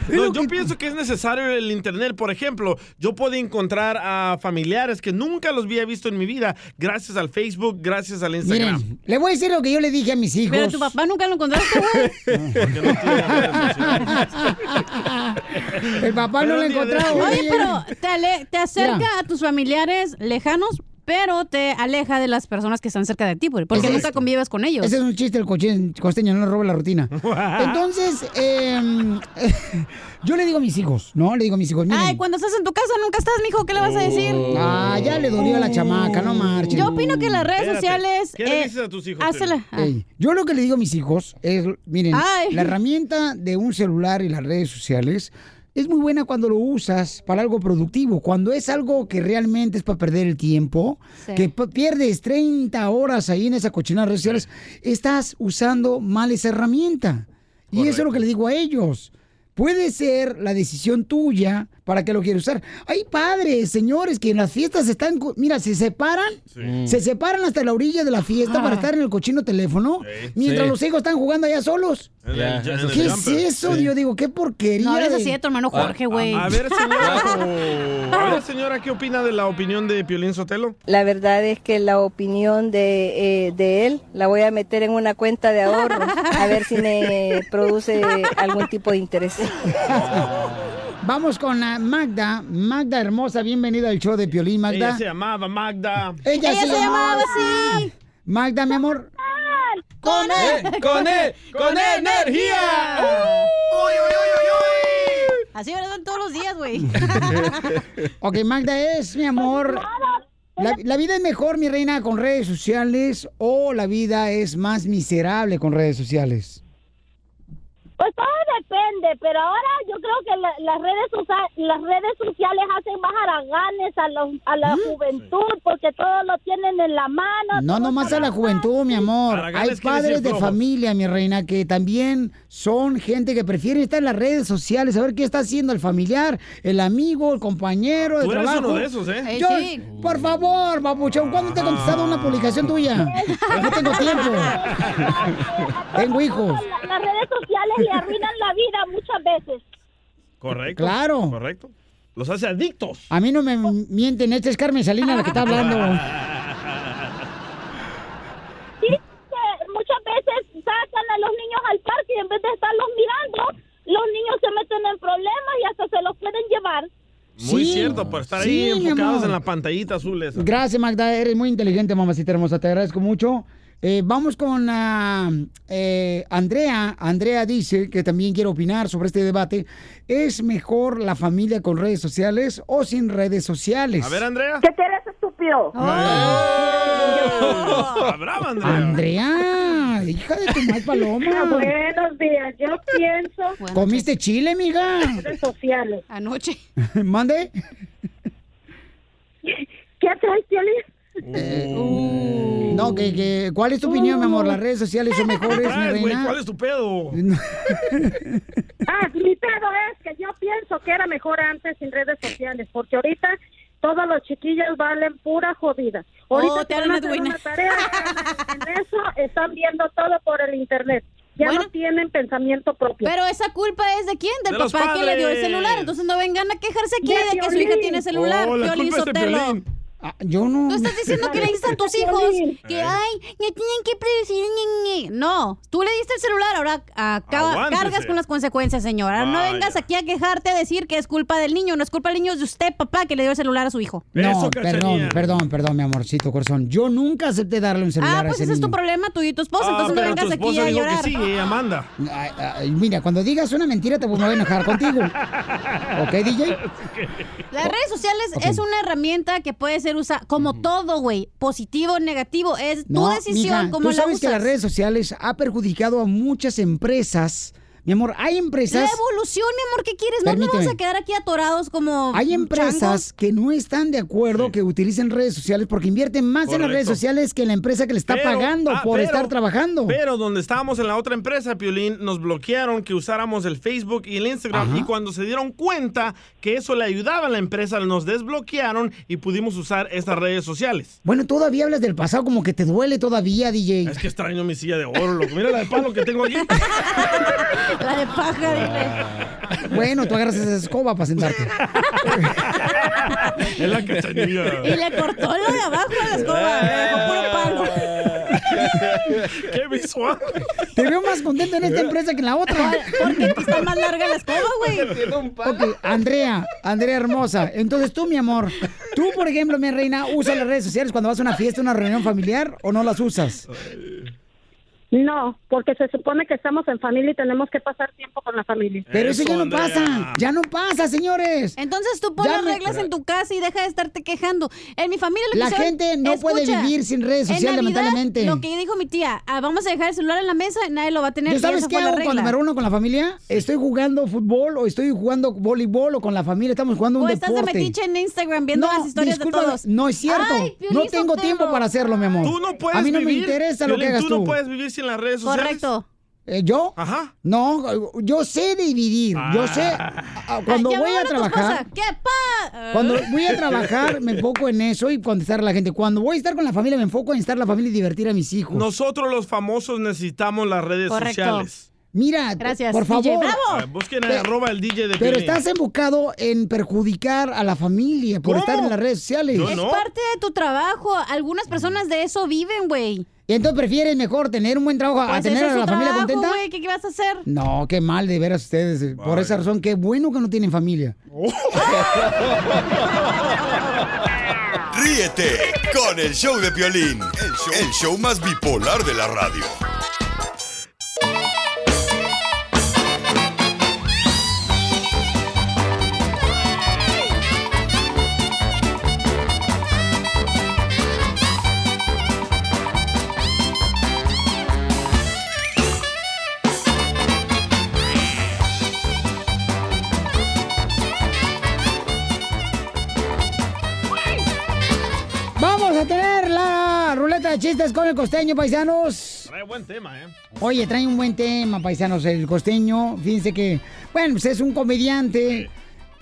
No, yo pienso que es necesario el internet. Por ejemplo, yo puedo encontrar a familiares que nunca los había visto en mi vida gracias al Facebook, gracias al Instagram. Miren, le voy a decir lo que yo le dije a mis hijos. Pero tu papá nunca lo encontraste, güey. El papá no lo ha encontrado. Oye, pero te, ale- te acerca a tus familiares lejanos, pero te aleja de las personas que están cerca de ti, porque nunca es- convives con ellos. Ese es un chiste, el coche- costeño, no le robe la rutina. Entonces, em, yo le digo a mis hijos, ¿no? Le digo a mis hijos, miren. Ay, cuando estás en tu casa nunca estás, mijo, ¿qué le vas a decir? Ah, ya le dolió a la chamaca, no marchen. Yo opino que las redes Espérate, sociales... ¿qué le eh, dices a tus hijos, Hazla. Ah. Ey, yo lo que le digo a mis hijos es, miren, Ay. la herramienta de un celular y las redes sociales es muy buena cuando lo usas para algo productivo. Cuando es algo que realmente es para perder el tiempo, Sí. que pierdes 30 horas ahí en esa cochina de redes sociales, estás usando mal esa herramienta. Y eso es lo que le digo a ellos. Puede ser la decisión tuya para que lo quieras usar. Hay padres, señores, que en las fiestas están, mira, se separan, se separan hasta la orilla de la fiesta para estar en el cochino teléfono, mientras Sí. los hijos están jugando allá solos. ¿Qué es eso? Yo digo, qué porquería. No de- así de tu hermano Jorge, güey. A ver, señora, a ver, señora, ¿qué opina de la opinión de Piolín Sotelo? La verdad es que la opinión de, eh, de él la voy a meter en una cuenta de ahorro a ver si me produce algún tipo de interés. Vamos con ah, Magda. Magda hermosa, bienvenida al show de Piolín, Magda. Ella se llamaba Magda. Ella, Ella se llamaba así. Magda, mi amor. ¡Con él! ¡Con él! ¡Con energía! Así van todos los días, güey. Ok, Magda es, mi amor. La, la vida es mejor, mi reina, con redes sociales o la vida es más miserable con redes sociales. Pues todo depende, pero ahora yo creo que la- las redes socia- las redes sociales hacen más haraganes a, los- a la juventud porque todo lo tienen en la mano. No nomás a la juventud, mi amor. Hay padres de familia, mi reina, que también son gente que prefiere estar en las redes sociales, a ver qué está haciendo el familiar, el amigo, el compañero de Tú eres trabajo. uno de esos, ¿eh? Yo- sí. por favor, babuchón, ¿cuándo te he contestado una publicación tuya? No tengo tiempo. Tengo hijos. La- Las redes sociales le arruinan la vida muchas veces. Correcto. Claro. Correcto. Los hace adictos. A mí no me mienten, esta es Carmen Salina la que está hablando. Sí, que muchas veces sacan a los niños al parque y en vez de estarlos mirando, los niños se meten en problemas y hasta se los pueden llevar. Muy Sí. cierto, por estar Sí, ahí enfocados en la pantallita azul esa. Gracias, Magda. Eres muy inteligente, mamacita hermosa. Te agradezco mucho. Eh, vamos con ah, eh, Andrea. Andrea dice que también quiere opinar sobre este debate. ¿Es mejor la familia con redes sociales o sin redes sociales? A ver, Andrea. ¿Qué eres estúpido? Brava, Andrea. Andrea, hija de tu mal paloma. Buenos días, yo pienso ¿Comiste chile, amiga? redes sociales. Anoche. ¿Mande? ¿Qué traes, Piolín? No, que, que, ¿cuál es tu opinión, mi amor? ¿Las redes sociales son mejores, mi reina? ¿Cuál es tu pedo? Ah, mi pedo es que yo pienso que era mejor antes sin redes sociales, porque ahorita todos los chiquillos valen pura jodida. Ahorita Oh, te van a hacer una tarea, en eso están viendo todo por el internet. Ya Bueno. no tienen pensamiento propio. Pero esa culpa es de quién? Del De los papá que le dio el celular. Entonces no vengan a quejarse aquí De de que su hija tiene celular. Oh, la Piolín culpa es de Sotelo. Ah, yo no. Tú estás diciendo que le diste a tus hijos que, ay, ya tienen que predecir. No, tú le diste el celular, ahora acaba- cargas con las consecuencias, señora. No Vaya. vengas aquí a quejarte a decir que es culpa del niño. No es culpa del niño, es de usted, papá, que le dio el celular a su hijo. No, Eso, perdón, perdón, perdón, mi amorcito corazón. Yo nunca acepté darle un celular Ah, a pues ese ese es tu problema, tú y tu esposa. Ah, entonces no vengas aquí a llorar. que sí, ella manda. Ay, ay, mira, cuando digas una mentira te voy a enojar contigo. ¿Ok, DJ? Las redes sociales es una herramienta que puede ser usada como todo, güey. Positivo o negativo. Es tu decisión mija, tú la sabes usas. que las redes sociales ha perjudicado a muchas empresas Mi amor, hay La empresas... evolución, mi amor, ¿qué quieres? No nos vamos a quedar aquí atorados como Hay empresas changos. que no están de acuerdo que utilicen redes sociales porque invierten más en las redes sociales que la empresa que le está Pero- pagando ah, por pero- estar trabajando. Pero donde estábamos en la otra empresa, Piolín, nos bloquearon que usáramos el Facebook y el Instagram. Ajá. Y cuando se dieron cuenta que eso le ayudaba a la empresa, nos desbloquearon y pudimos usar estas redes sociales. Bueno, todavía hablas del pasado como que te duele todavía, DJ. Es que extraño mi silla de oro, loco. Mira la de palo que tengo aquí. La de paja, dile. Bueno, tú agarras esa escoba para sentarte. es la cachanilla. Y le cortó lo de abajo a la escoba. Le dejó puro palo. ¡Qué visual! Te veo más contento en esta empresa que en la otra. Porque aquí está más larga la escoba, güey. Ok, Andrea, Andrea hermosa. Entonces tú, mi amor, tú, por ejemplo, mi reina, ¿usas las redes sociales cuando vas a una fiesta, una reunión familiar o no las usas? No, porque se supone que estamos en familia y tenemos que pasar tiempo con la familia. Pero eso, ya no pasa. Ya no pasa, señores. Entonces tú pon Ya las me- reglas en tu casa y deja de estarte quejando. En mi familia lo que La gente no puede vivir sin redes en sociales, Navidad, lamentablemente. Lo que dijo mi tía, ah, vamos a dejar el celular en la mesa, nadie lo va a tener. ¿Yo y sabes qué hago cuando me reúno con la familia? Estoy jugando fútbol o estoy jugando voleibol o con la familia, estamos jugando un O estás de metiche en Instagram viendo No, las historias disculpa, de todos. No es cierto. Ay, no tengo tiempo para hacerlo, mi amor. Tú no puedes A mí no me interesa lo que hagas tú. tú. no puedes vivir sin las redes sociales. Correcto. Eh, ¿Yo? Ajá. No, yo sé dividir. Yo sé. ah, Cuando Ya voy a trabajar. ¿Qué pa? Cuando voy a trabajar me enfoco en eso y contestar a la gente. Cuando voy a estar con la familia me enfoco en estar la familia y divertir a mis hijos. Nosotros los famosos necesitamos las redes Correcto. sociales. Mira, Gracias, por DJ, favor. Busquen a arroba el DJ de Pero Piolín. estás enfocado en perjudicar a la familia por ¿Cómo? estar en las redes sociales. Yo Es no. parte de tu trabajo. Algunas personas de eso viven, güey. Y entonces prefieres mejor tener un buen trabajo a Pues tener a la familia contenta. güey. ¿Qué, qué vas a hacer? No, qué mal de veras ustedes. eh, Por esa razón, qué bueno que no tienen familia. Ríete con el show de Piolín, el show, el show más bipolar de la radio. A tener la ruleta de chistes con el costeño, paisanos. Trae buen tema, ¿eh? Oye, trae un buen tema, paisanos, el costeño. Fíjense que, bueno, pues es un comediante.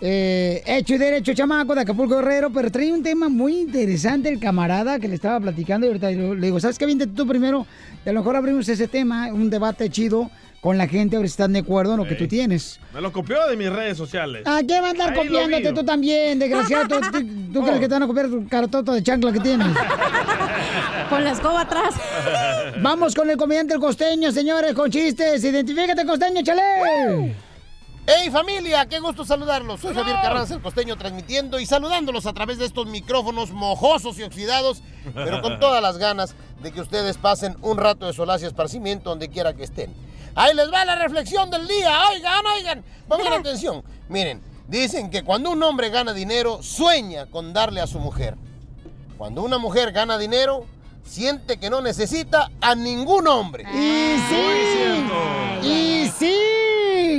Eh, hecho y derecho, chamaco de Acapulco Guerrero, pero trae un tema muy interesante el camarada que le estaba platicando y ahorita le digo, ¿sabes qué? Vente tú primero y a lo mejor abrimos ese tema, un debate chido con la gente, a ver si están de acuerdo en lo que tú tienes. Me lo copió de mis redes sociales. ¿A qué va a andar Ahí copiándote tú también, desgraciado? ¿Tú, tú- tú crees que te van a copiar tu cartoto de chancla que tienes? Con la escoba atrás. Vamos con el comediante el costeño, señores, con chistes. Identifícate, costeño, chale. ¡Hey familia! ¡Qué gusto saludarlos! Soy Javier Carranza, el costeño, transmitiendo y saludándolos a través de estos micrófonos mojosos y oxidados, pero con todas las ganas de que ustedes pasen un rato de solaz y esparcimiento donde quiera que estén. Ahí les va la reflexión del día. Oigan, oigan, pongan atención. Miren, dicen que cuando un hombre gana dinero, sueña con darle a su mujer. Cuando una mujer gana dinero, siente que no necesita a ningún hombre. Y sí. Y sí.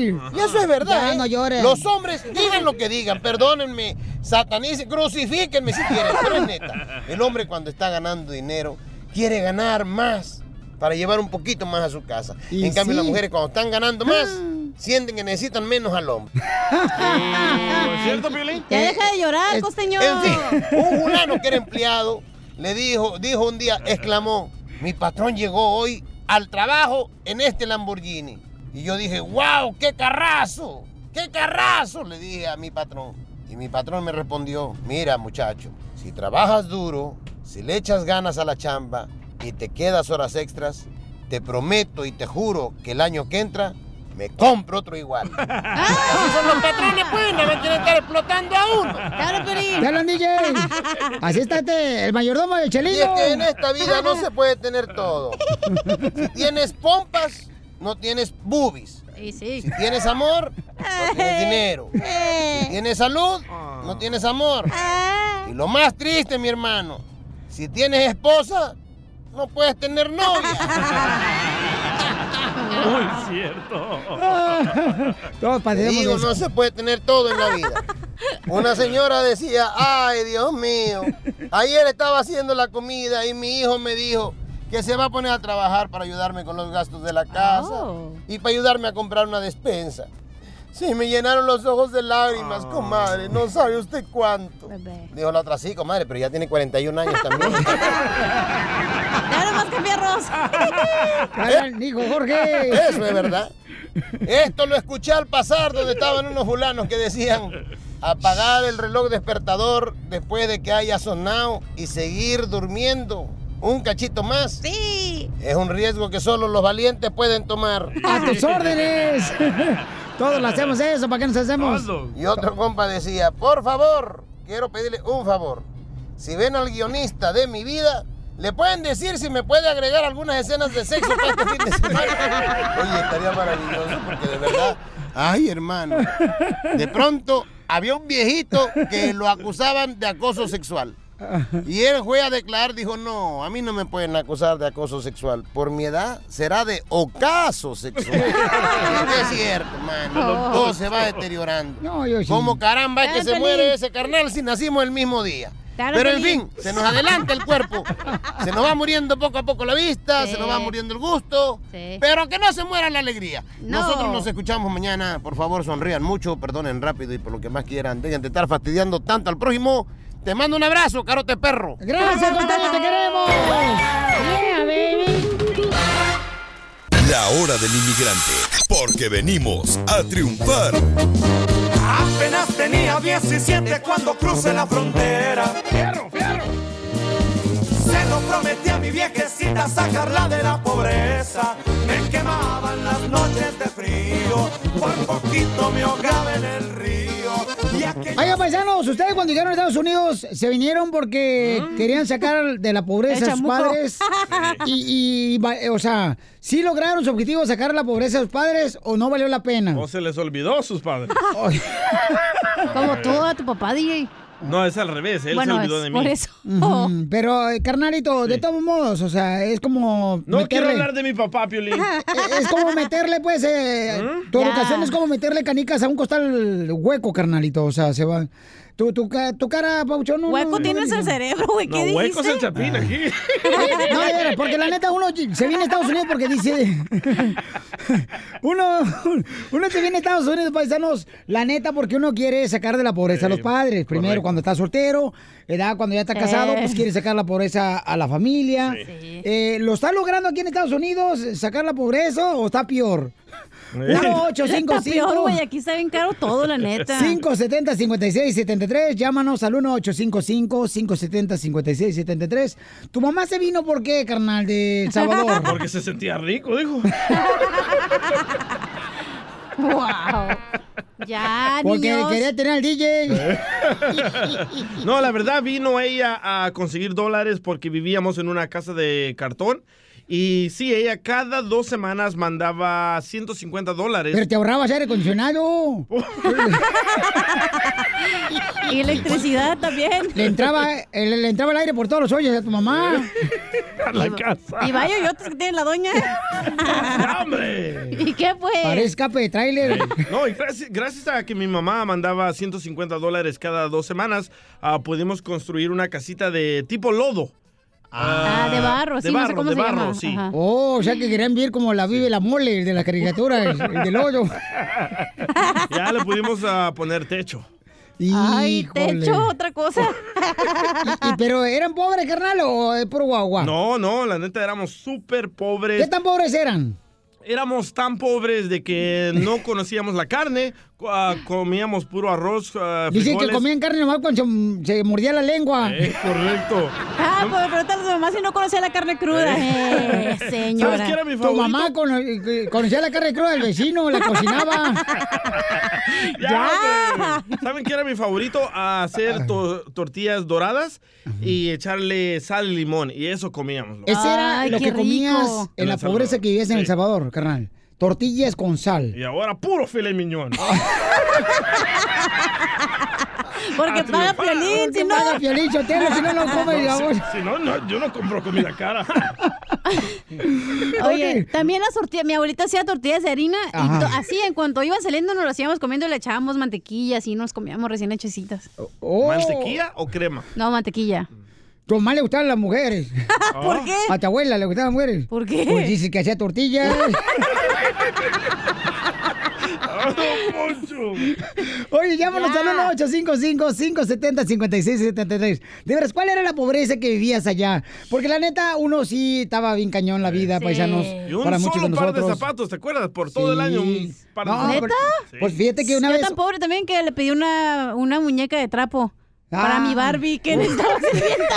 Y eso es verdad. Ya ¿eh? no llores. Los hombres digan lo que digan, perdónenme, satanicen, crucifíquenme si quieren, pero es neta. El hombre cuando está ganando dinero quiere ganar más para llevar un poquito más a su casa. Y en cambio, sí. las mujeres cuando están ganando más, sienten que necesitan menos al hombre. ¿Es cierto, Piolín? Ya deja de llorar, costeño. En fin, un fulano que era empleado le dijo, dijo un día, exclamó, mi patrón llegó hoy al trabajo en este Lamborghini. Y yo dije, wow, qué carrazo, qué carrazo, le dije a mi patrón. Y mi patrón me respondió, mira muchacho, si trabajas duro, si le echas ganas a la chamba y te quedas horas extras, te prometo y te juro que el año que entra me compro otro igual. Así son los patrones, pues, no me quieren estar explotando a uno. Claro. Te hablan, DJ. Así está este, el mayordomo del Y Chelino. es que en esta vida no se puede tener todo. Si tienes pompas, no tienes boobies. Sí, sí. Si tienes amor, no tienes dinero. Si tienes salud, no tienes amor. Y lo más triste, mi hermano, si tienes esposa, no puedes tener novia. Muy cierto. Todos padecemos digo, de eso. no se puede tener todo en la vida. Una señora decía, ay Dios mío, ayer estaba haciendo la comida y mi hijo me dijo que se va a poner a trabajar para ayudarme con los gastos de la casa y para ayudarme a comprar una despensa. Sí, me llenaron los ojos de lágrimas, comadre, no sabe usted cuánto. Dijo la otra, sí, comadre, pero ya tiene 41 años también. ¡Ya más que fierros! Dijo Jorge. Eso es verdad. Esto lo escuché al pasar donde estaban unos fulanos que decían apagar el reloj despertador después de que haya sonado y seguir durmiendo un cachito más. Sí. Es un riesgo que solo los valientes pueden tomar. A tus órdenes. Todos lo hacemos eso, ¿para qué nos hacemos? Y otro compa decía, por favor, quiero pedirle un favor. Si ven al guionista de mi vida, le pueden decir si me puede agregar algunas escenas de sexo para este fin de semana. Oye, estaría maravilloso porque de verdad, ay hermano, de pronto había un viejito que lo acusaban de acoso sexual. Y él fue a declarar, dijo, no, a mí no me pueden acusar de acoso sexual. Por mi edad será de ocaso sexual. es cierto, mano. Todo se va deteriorando. No, yo sí. Como caramba es que se muere ese carnal si nacimos el mismo día. Pero en fin, se nos adelanta el cuerpo. Se nos va muriendo poco a poco la vista, Sí. se nos va muriendo el gusto. Sí. Pero que no se muera la alegría. No. Nosotros nos escuchamos mañana. Por favor, sonrían mucho, perdonen rápido y por lo que más quieran. Dejen de estar fastidiando tanto al prójimo. Te mando un abrazo, carote perro. Gracias, Costeño, te queremos. Yeah, baby. La hora del inmigrante, porque venimos a triunfar. Apenas tenía 17 cuando crucé la frontera. ¡Fierro, fierro! Se lo prometí a mi viejecita sacarla de la pobreza. Me quemaban las noches de frío, por poquito me ahogaba en el río. Oigan, paisanos, ustedes cuando llegaron a Estados Unidos se vinieron porque querían sacar de la pobreza El a sus chamuco. padres. Y, o sea, ¿sí lograron su objetivo de sacar la pobreza a sus padres o no valió la pena? O se les olvidó a sus padres. Como tú a tu papá, DJ. No, es al revés. Él Bueno, se olvidó es de mí. por eso. Pero, eh, carnalito, de todos modos, o sea, es como. No quiero hablar de mi papá, Piolín. Es como meterle, pues, eh, ¿Mm? tu Ya. educación es como meterle canicas a un costal hueco, carnalito. O sea, se va. Tu, tu, ca- tu cara, Pauchón, no. Hueco no, tienes el cerebro, güey. ¿Qué No, dijiste? hueco es el chapín aquí. No, veras, porque la neta uno se viene a Estados Unidos porque dice. Uno, uno se viene a Estados Unidos, paisanos, la neta, porque uno quiere sacar de la pobreza a los padres. Primero, correcto. cuando está soltero, edad, cuando ya está casado, Eh. pues quiere sacar la pobreza a la familia. Eh, ¿Lo está logrando aquí en Estados Unidos, sacar la pobreza o está peor? 1 8 5 Está peor, güey. Aquí está bien caro todo, la neta. 570-5673. Llámanos al 1-855-570-5673. Tu mamá se vino, ¿por qué, carnal, de El Salvador? Porque se sentía rico, dijo. Wow. Ya, Porque niños. quería tener al DJ. No, la verdad vino ella a conseguir dólares porque vivíamos en una casa de cartón. Y sí, ella cada dos semanas mandaba 150 dólares. Pero te ahorrabas aire acondicionado. Y electricidad también. Le entraba, el- le entraba el aire por todos los hoyos a tu mamá. a la casa. Y vaya yotes que tiene la doña. ¡Hombre! ¿Y qué fue? Parece escape de tráiler. No, y gracias, gracias a que mi mamá mandaba 150 dólares cada dos semanas, ah, pudimos construir una casita de tipo lodo. Ah, de barro, de sí, no sé barro, cómo de se barro, llama. sí. Ajá. Oh, o sea que querían ver como la vive la mole de la caricatura, el, el del hoyo. Ya le pudimos ah, poner techo. Ay, Híjole. techo, otra cosa. Y- y- pero eran pobres, carnal, o es por guagua. No, no, la neta éramos súper pobres. ¿Qué tan pobres eran? Éramos tan pobres de que no conocíamos la carne, ah, comíamos puro arroz, ah, Dicen que comían carne nomás cuando se, se mordía la lengua. Eh, correcto. Ah, pues pregúntale a tu mamá si no conocía la carne cruda. Eh, señora. ¿Sabes qué era mi Tu favorito? mamá cono- eh, conocía la carne cruda del vecino, la cocinaba. Ya, hombre. ¿Saben qué era mi favorito? Hacer to- tortillas doradas y echarle sal y limón. Y eso comíamos. Ese era Ay, lo que comías en En la pobreza que vivías en El. Salvador, carnal. Tortillas con sal. Y ahora puro filet miñón. Porque Ah, paga. Piolín, si no. Paga Piolín, si no lo come, No, digamos. si, si no, no, yo no compro comida cara. Oye, también las tortillas, mi abuelita hacía tortillas de harina y Ajá. así en cuanto iban saliendo nos las íbamos comiendo y le echábamos mantequilla, así nos comíamos recién hechecitas. ¿Mantequilla o crema? No, mantequilla. Tu mamá le gustaban las mujeres. ¿Por qué? A tu abuela le gustaban las mujeres. ¿Por qué? Pues dice que hacía tortillas. Oye, llámanos al 1-855-570-5673. De veras, ¿cuál era la pobreza que vivías allá? Porque la neta, uno sí estaba bien cañón la vida, paisanos. Y un para muchos solo de par de zapatos, ¿te acuerdas? Por todo el año. Un par de No, pero- Pues fíjate que una Yo vez... tan pobre también que le pedí una, una muñeca de trapo para Ah. mi Barbie que necesitaba sirvienta.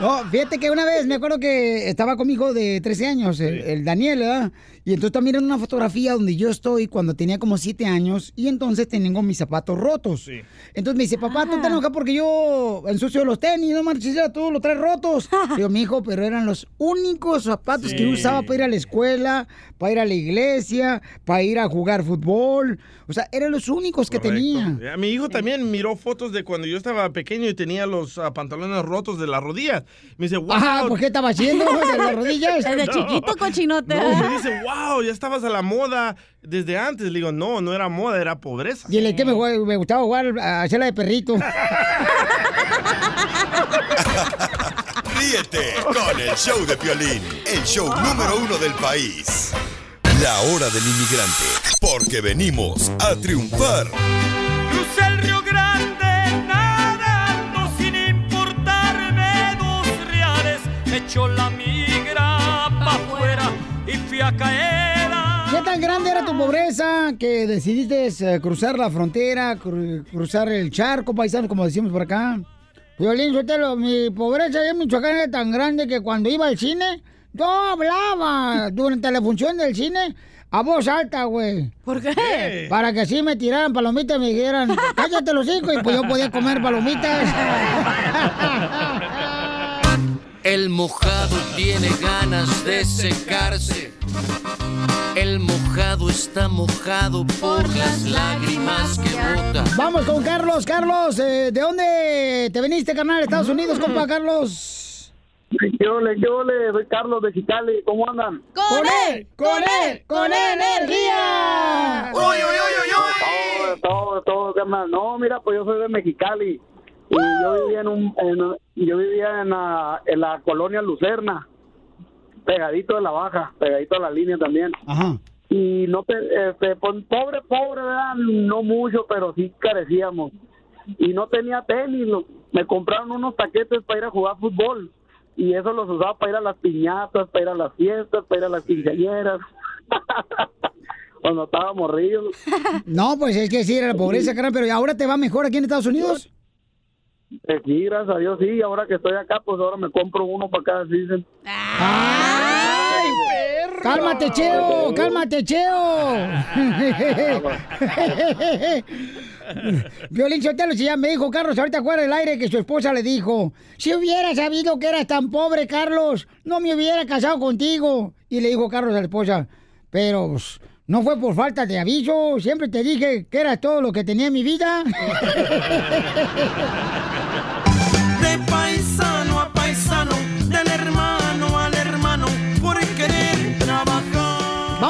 No, fíjate que una vez me acuerdo que estaba con mi hijo de 13 años, el, el Daniel, ¿verdad? Y entonces también era una fotografía donde yo estoy cuando tenía como 7 años y entonces tengo mis zapatos rotos. Entonces me dice, papá, tú te enojas porque yo ensucio los tenis, no marches, ya tú los traes rotos. Digo, mi hijo, pero eran los únicos zapatos que Sí. usaba para ir a la escuela, para ir a la iglesia, para ir a jugar fútbol. O sea, eran los únicos que tenía. Mi hijo también miró fotos de cuando yo estaba pequeño y tenía los ah, pantalones rotos de las rodillas. Me dice, wow. Ah, ¿por qué estaba haciendo de las rodillas? Desde chiquito, cochinote. No, me dice, wow, ya estabas a la moda desde antes. Le digo, no, no era moda, era pobreza. Dile que me, me gustaba jugar a hacerla de perrito. Ríete con el show de Piolín, el show número uno del país. La hora del inmigrante, porque venimos a triunfar. Crucé el Río Grande nadando sin importarme dos reales. Me echó la afuera y fui a caer. ¿Qué tan grande era tu pobreza que decidiste eh, cruzar la frontera, cru- cruzar el charco, paisano, como decimos por acá? Violín, Sotelo, mi pobreza en Michoacán era tan grande que cuando iba al cine, yo hablaba durante la función del cine a voz alta, güey. ¿Por qué? Para que así me tiraran palomitas y me dijeran, cállate los hijos, y pues yo podía comer palomitas. El mojado tiene ganas de secarse. El mojado está mojado por las lágrimas que bota. Vamos con Carlos. Carlos, eh, ¿de dónde te viniste, carnal? ¿Estados Unidos, compa, Carlos? Yo le, yo le, soy Carlos de Chicali, ¿cómo andan? ¡Con él! ¡Con él! ¡Con energía! ¡Uy, uy, uy, uy, uy! Todo, todo, todo, carnal. No, mira, pues yo soy de Mexicali. Y yo vivía en un, en- yo vivía en la, en la colonia Lucerna, pegadito de la baja, pegadito a la línea también. Ajá. Y no te, este, pues, pobre, pobre, ¿verdad? No mucho, pero sí carecíamos. Y no tenía tenis, lo- me compraron unos taquetes para ir a jugar fútbol. Y eso los usaba para ir a las piñatas, para ir a las fiestas, para ir a las quinceañeras. Cuando estábamos ríos. No, pues es que sí, era la pobreza, carnal, pero ¿ahora te va mejor aquí en Estados Unidos? Eh, sí, gracias a Dios, sí. Ahora que estoy acá, pues ahora me compro uno para cada season. ¡Ay, ¡Cálmate, Cheo! ¡Cálmate, Cheo! Violín Sotelo, si ya me dijo Carlos, ahorita acuerda el aire que su esposa le dijo, si hubiera sabido que eras tan pobre, Carlos, no me hubiera casado contigo. Y le dijo Carlos a la esposa, pero pues, no fue por falta de aviso, siempre te dije que eras todo lo que tenía en mi vida.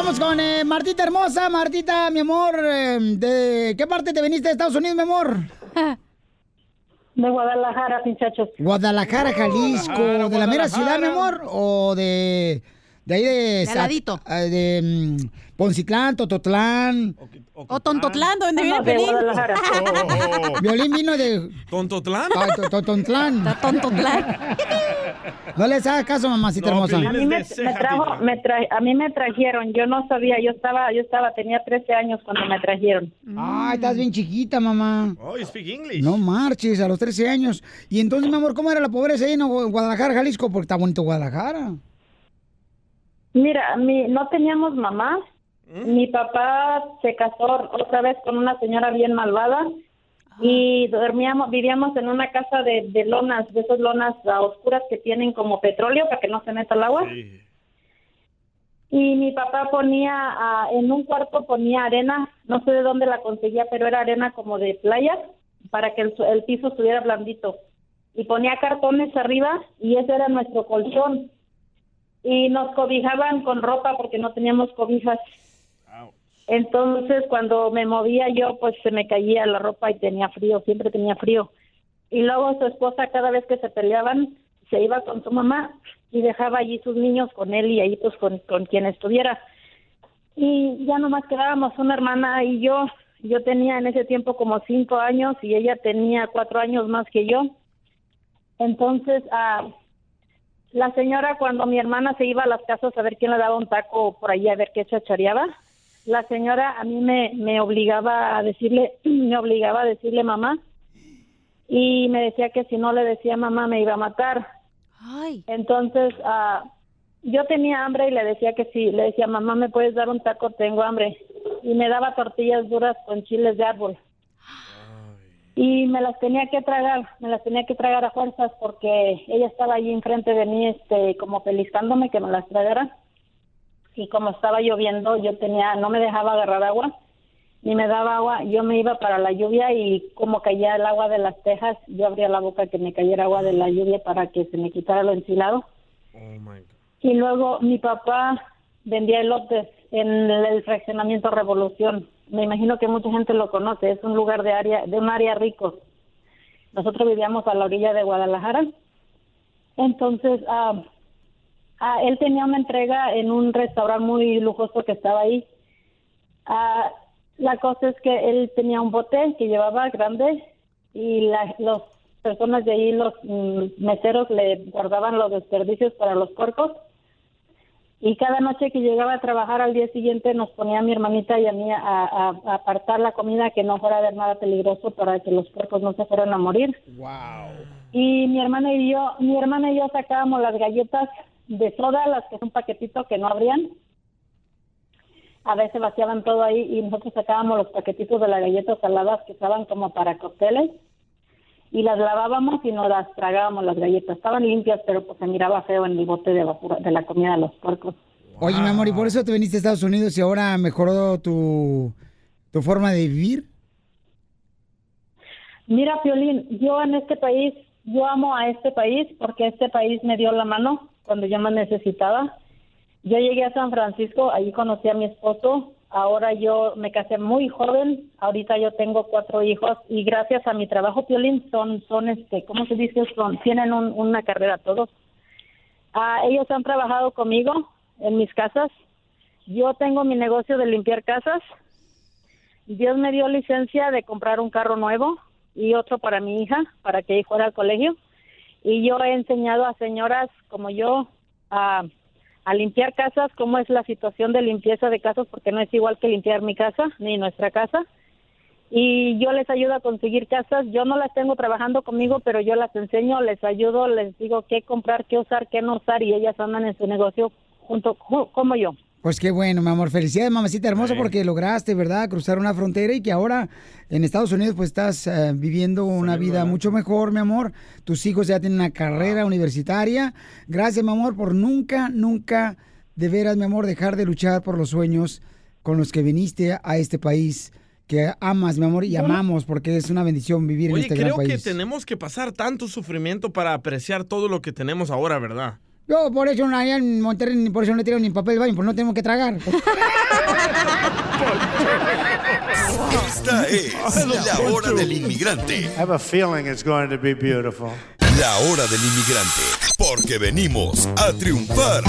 Vamos con eh, Martita hermosa, Martita, mi amor, eh, ¿de qué parte te viniste de Estados Unidos, mi amor? De Guadalajara, muchachos. Guadalajara, Jalisco, ¿de la mera ciudad, mi amor? ¿O de, de ahí de... De Sa- ladito. ah, de mm, Poncitlán, Tototlán? O Tontotlán, donde No, de Pelín. Guadalajara. Violín vino de... ¿Tontotlán? Ah, to- Totontlán. Tontotlán. No les hagas caso, mamacita hermosa. A mí me, me trajo, me tra- a mí me trajeron, yo no sabía, yo estaba, yo estaba, tenía 13 años cuando me trajeron. Ay, estás bien chiquita, mamá. Oh, you speak English. No marches, a los 13 años. Y entonces, mi amor, ¿cómo era la pobreza ahí en Guadalajara, Jalisco? Porque está bonito Guadalajara. Mira, mi, no teníamos mamá. Mi papá se casó otra vez con una señora bien malvada y dormíamos, vivíamos en una casa de, de lonas, de esas lonas oscuras que tienen como petróleo para que no se meta el agua. Y mi papá ponía, en un cuarto ponía arena, no sé de dónde la conseguía, pero era arena como de playa, para que el, el piso estuviera blandito. y ponía cartones arriba y ese era nuestro colchón. Y nos cobijaban con ropa porque no teníamos cobijas. Entonces, cuando me movía yo, pues se me caía la ropa y tenía frío, siempre tenía frío. Y luego su esposa, cada vez que se peleaban, se iba con su mamá y dejaba allí sus niños con él y ahí pues con, con quien estuviera. Y ya nomás quedábamos una hermana y yo. Yo tenía en ese tiempo como cinco años y ella tenía cuatro años más que yo. Entonces, ah, la señora cuando mi hermana se iba a las casas a ver quién le daba un taco por ahí a ver qué chachareaba, la señora a mí me, me obligaba a decirle, me obligaba a decirle mamá. Y me decía que si no le decía mamá me iba a matar. Entonces, ah, yo tenía hambre y le decía que sí, le decía mamá me puedes dar un taco, tengo hambre y me daba tortillas duras con chiles de árbol. Y me las tenía que tragar, me las tenía que tragar a fuerzas porque ella estaba allí enfrente de mí, este, como felicitándome que me las tragara. Y como estaba lloviendo, yo tenía, no me dejaba agarrar agua, ni me daba agua, yo me iba para la lluvia y como caía el agua de las tejas, yo abría la boca que me cayera agua de la lluvia para que se me quitara lo enchilado. Y luego mi papá vendía elotes en el fraccionamiento Revolución me imagino que mucha gente lo conoce, es un lugar de área, de un área rico. Nosotros vivíamos a la orilla de Guadalajara. Entonces, ah, ah, él tenía una entrega en un restaurante muy lujoso que estaba ahí. Ah, la cosa es que él tenía un bote que llevaba grande y las personas de ahí, los mm, meseros, le guardaban los desperdicios para los puercos y cada noche que llegaba a trabajar al día siguiente nos ponía a mi hermanita y a mí a, apartar la comida que no fuera a haber nada peligroso para que los cuerpos no se fueran a morir. Wow. Y mi hermana y yo, mi hermana y yo sacábamos las galletas de soda, las que son paquetitos que no abrían. A veces vaciaban todo ahí y nosotros sacábamos los paquetitos de las galletas saladas que estaban como para cócteles y las lavábamos y nos las tragábamos las galletas. Estaban limpias, pero pues se miraba feo en el bote de basura de la comida de los porcos. Oye, mi amor, ¿y por eso te viniste a Estados Unidos y ahora mejoró tu, tu forma de vivir? Mira, Piolín, yo en este país, yo amo a este país porque este país me dio la mano cuando yo me necesitaba. Yo llegué a San Francisco, ahí conocí a mi esposo, Ahora yo me casé muy joven, ahorita yo tengo cuatro hijos y gracias a mi trabajo, Piolín, son, son este, ¿cómo se dice? Son, tienen una carrera todos. Ah, ellos han trabajado conmigo en mis casas. Yo tengo mi negocio de limpiar casas. Dios me dio licencia de comprar un carro nuevo y otro para mi hija, para que ella fuera al colegio. Y yo he enseñado a señoras como yo a a limpiar casas, cómo es la situación de limpieza de casas, porque no es igual que limpiar mi casa ni nuestra casa. Y yo les ayudo a conseguir casas. Yo no las tengo trabajando conmigo, pero yo las enseño, les ayudo, les digo qué comprar, qué usar, qué no usar, y ellas andan en su negocio junto como yo. Pues qué bueno, mi amor. Felicidades, mamacita hermosa, porque lograste, ¿verdad?, cruzar una frontera y que ahora en Estados Unidos pues estás eh, viviendo una vida mucho mejor, mi amor. Tus hijos ya tienen una carrera universitaria. Gracias, mi amor, por nunca, nunca, de veras, mi amor, dejar de luchar por los sueños con los que viniste a este país que amas, mi amor, y amamos, porque es una bendición vivir en este gran país. creo que tenemos que pasar tanto sufrimiento para apreciar todo lo que tenemos ahora, ¿verdad? Yo por eso allá en Monterrey, por eso no tiro ni papel de baño, porque no tenemos que tragar. Esta es la hora del inmigrante. I have a feeling it's going to be beautiful. La hora del inmigrante, porque venimos a triunfar.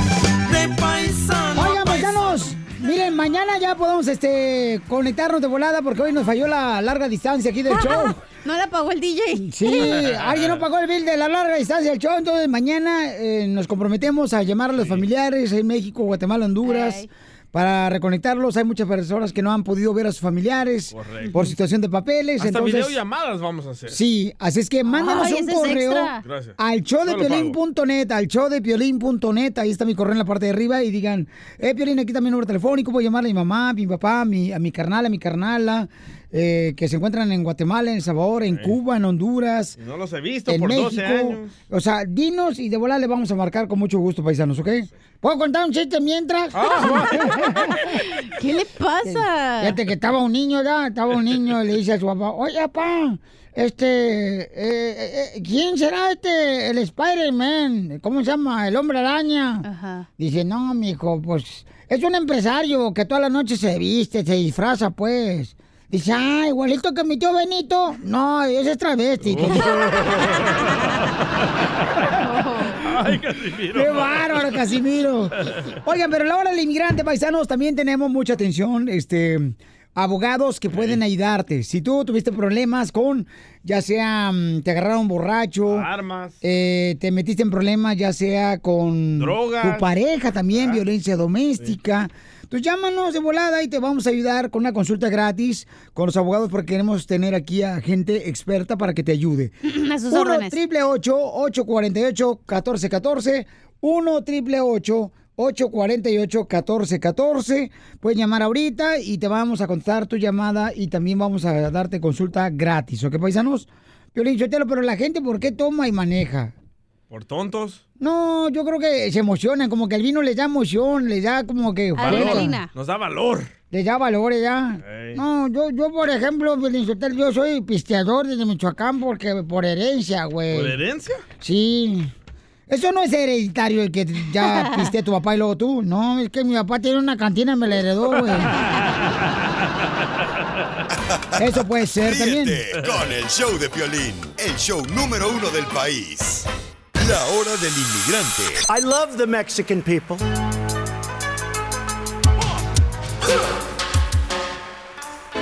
Miren, mañana ya podemos este, conectarnos de volada porque hoy nos falló la larga distancia aquí del show. No la pagó el DJ. Sí, alguien no pagó el bill de la larga distancia del show. Entonces, mañana eh, nos comprometemos a llamar a los familiares en México, Guatemala, Honduras. Para reconectarlos, hay muchas personas que no han podido ver a sus familiares por situación de papeles. Hasta entonces, videollamadas vamos a hacer. Sí, así es que mándanos Ay, un correo al showdepiolín.net, al showdepiolín.net, ahí está mi correo en la parte de arriba y digan, eh, Piolín, aquí está mi número telefónico, voy a llamarle a mi mamá, a mi papá, a mi, a mi carnal, a mi carnala, eh, que se encuentran en Guatemala, en El Salvador, en Cuba, en Honduras, No los he visto en por México. 12 años. O sea, dinos y de volar le vamos a marcar con mucho gusto, paisanos, ¿ok? ¿Puedo contar un chiste mientras? ¿Qué le pasa? Fíjate que estaba un niño, ¿verdad? Estaba un niño y le dice a su papá, oye, papá, este, eh, eh, eh, ¿quién será este, el Spider-Man? ¿Cómo se llama? El hombre araña. Dice, no, mijo, pues es un empresario que toda la noche se viste, se disfraza, pues. Dice, ah, igualito que mi tío Benito. No, ese es travesti. Ay, Casimiro. ¡Qué bárbaro, Casimiro! Oigan, pero la hora del inmigrante, paisanos, también tenemos mucha atención, este, abogados que pueden ayudarte. Si tú tuviste problemas con, ya sea, mm, te agarraron borracho, Armas. eh, te metiste en problemas, ya sea con Drogas. Tu pareja también, violencia doméstica. Entonces llámanos de volada y te vamos a ayudar con una consulta gratis con los abogados porque queremos tener aquí a gente experta para que te ayude. A sus 1 órdenes. triple 848 1414 1 triple 848 1414 Puedes llamar ahorita y te vamos a contar tu llamada y también vamos a darte consulta gratis. ¿Ok, paisanos? Piolín Sotelo, pero la gente, ¿por qué toma y maneja? Por tontos. No, yo creo que se emocionan, como que el vino les da emoción, les da como que... Valor. Nos da valor. Les da valores ya. Ey. No, yo, yo por ejemplo, yo soy pisteador desde Michoacán porque por herencia, güey. ¿Por herencia? Sí. Eso no es hereditario el que ya piste tu papá y luego tú. No, es que mi papá tiene una cantina y me la heredó, güey. Eso puede ser también. Ríete con el show de Piolín, el show número uno del país. La hora del inmigrante. I love the Mexican people.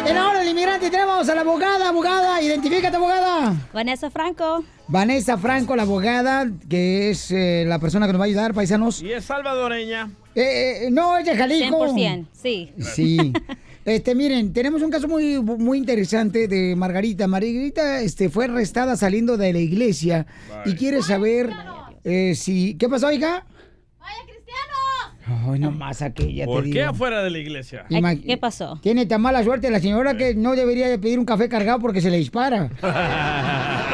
En la hora del inmigrante tenemos a la abogada, abogada, identifícate, abogada. Vanessa Franco. Vanessa Franco, la abogada, que es eh, la persona que nos va a ayudar, paisanos. Y es salvadoreña. Eh, eh, no, es de Jalisco. 100%, sí. Sí. Este, miren, tenemos un caso muy, muy interesante de Margarita. Margarita este, fue arrestada saliendo de la iglesia y quiere saber eh, si... ¿Qué pasó, hija? Ay, nomás aquella, ¿Por te qué digo. afuera de la iglesia? ¿Qué pasó? Tiene tan mala suerte la señora que no debería de pedir un café cargado porque se le dispara. Por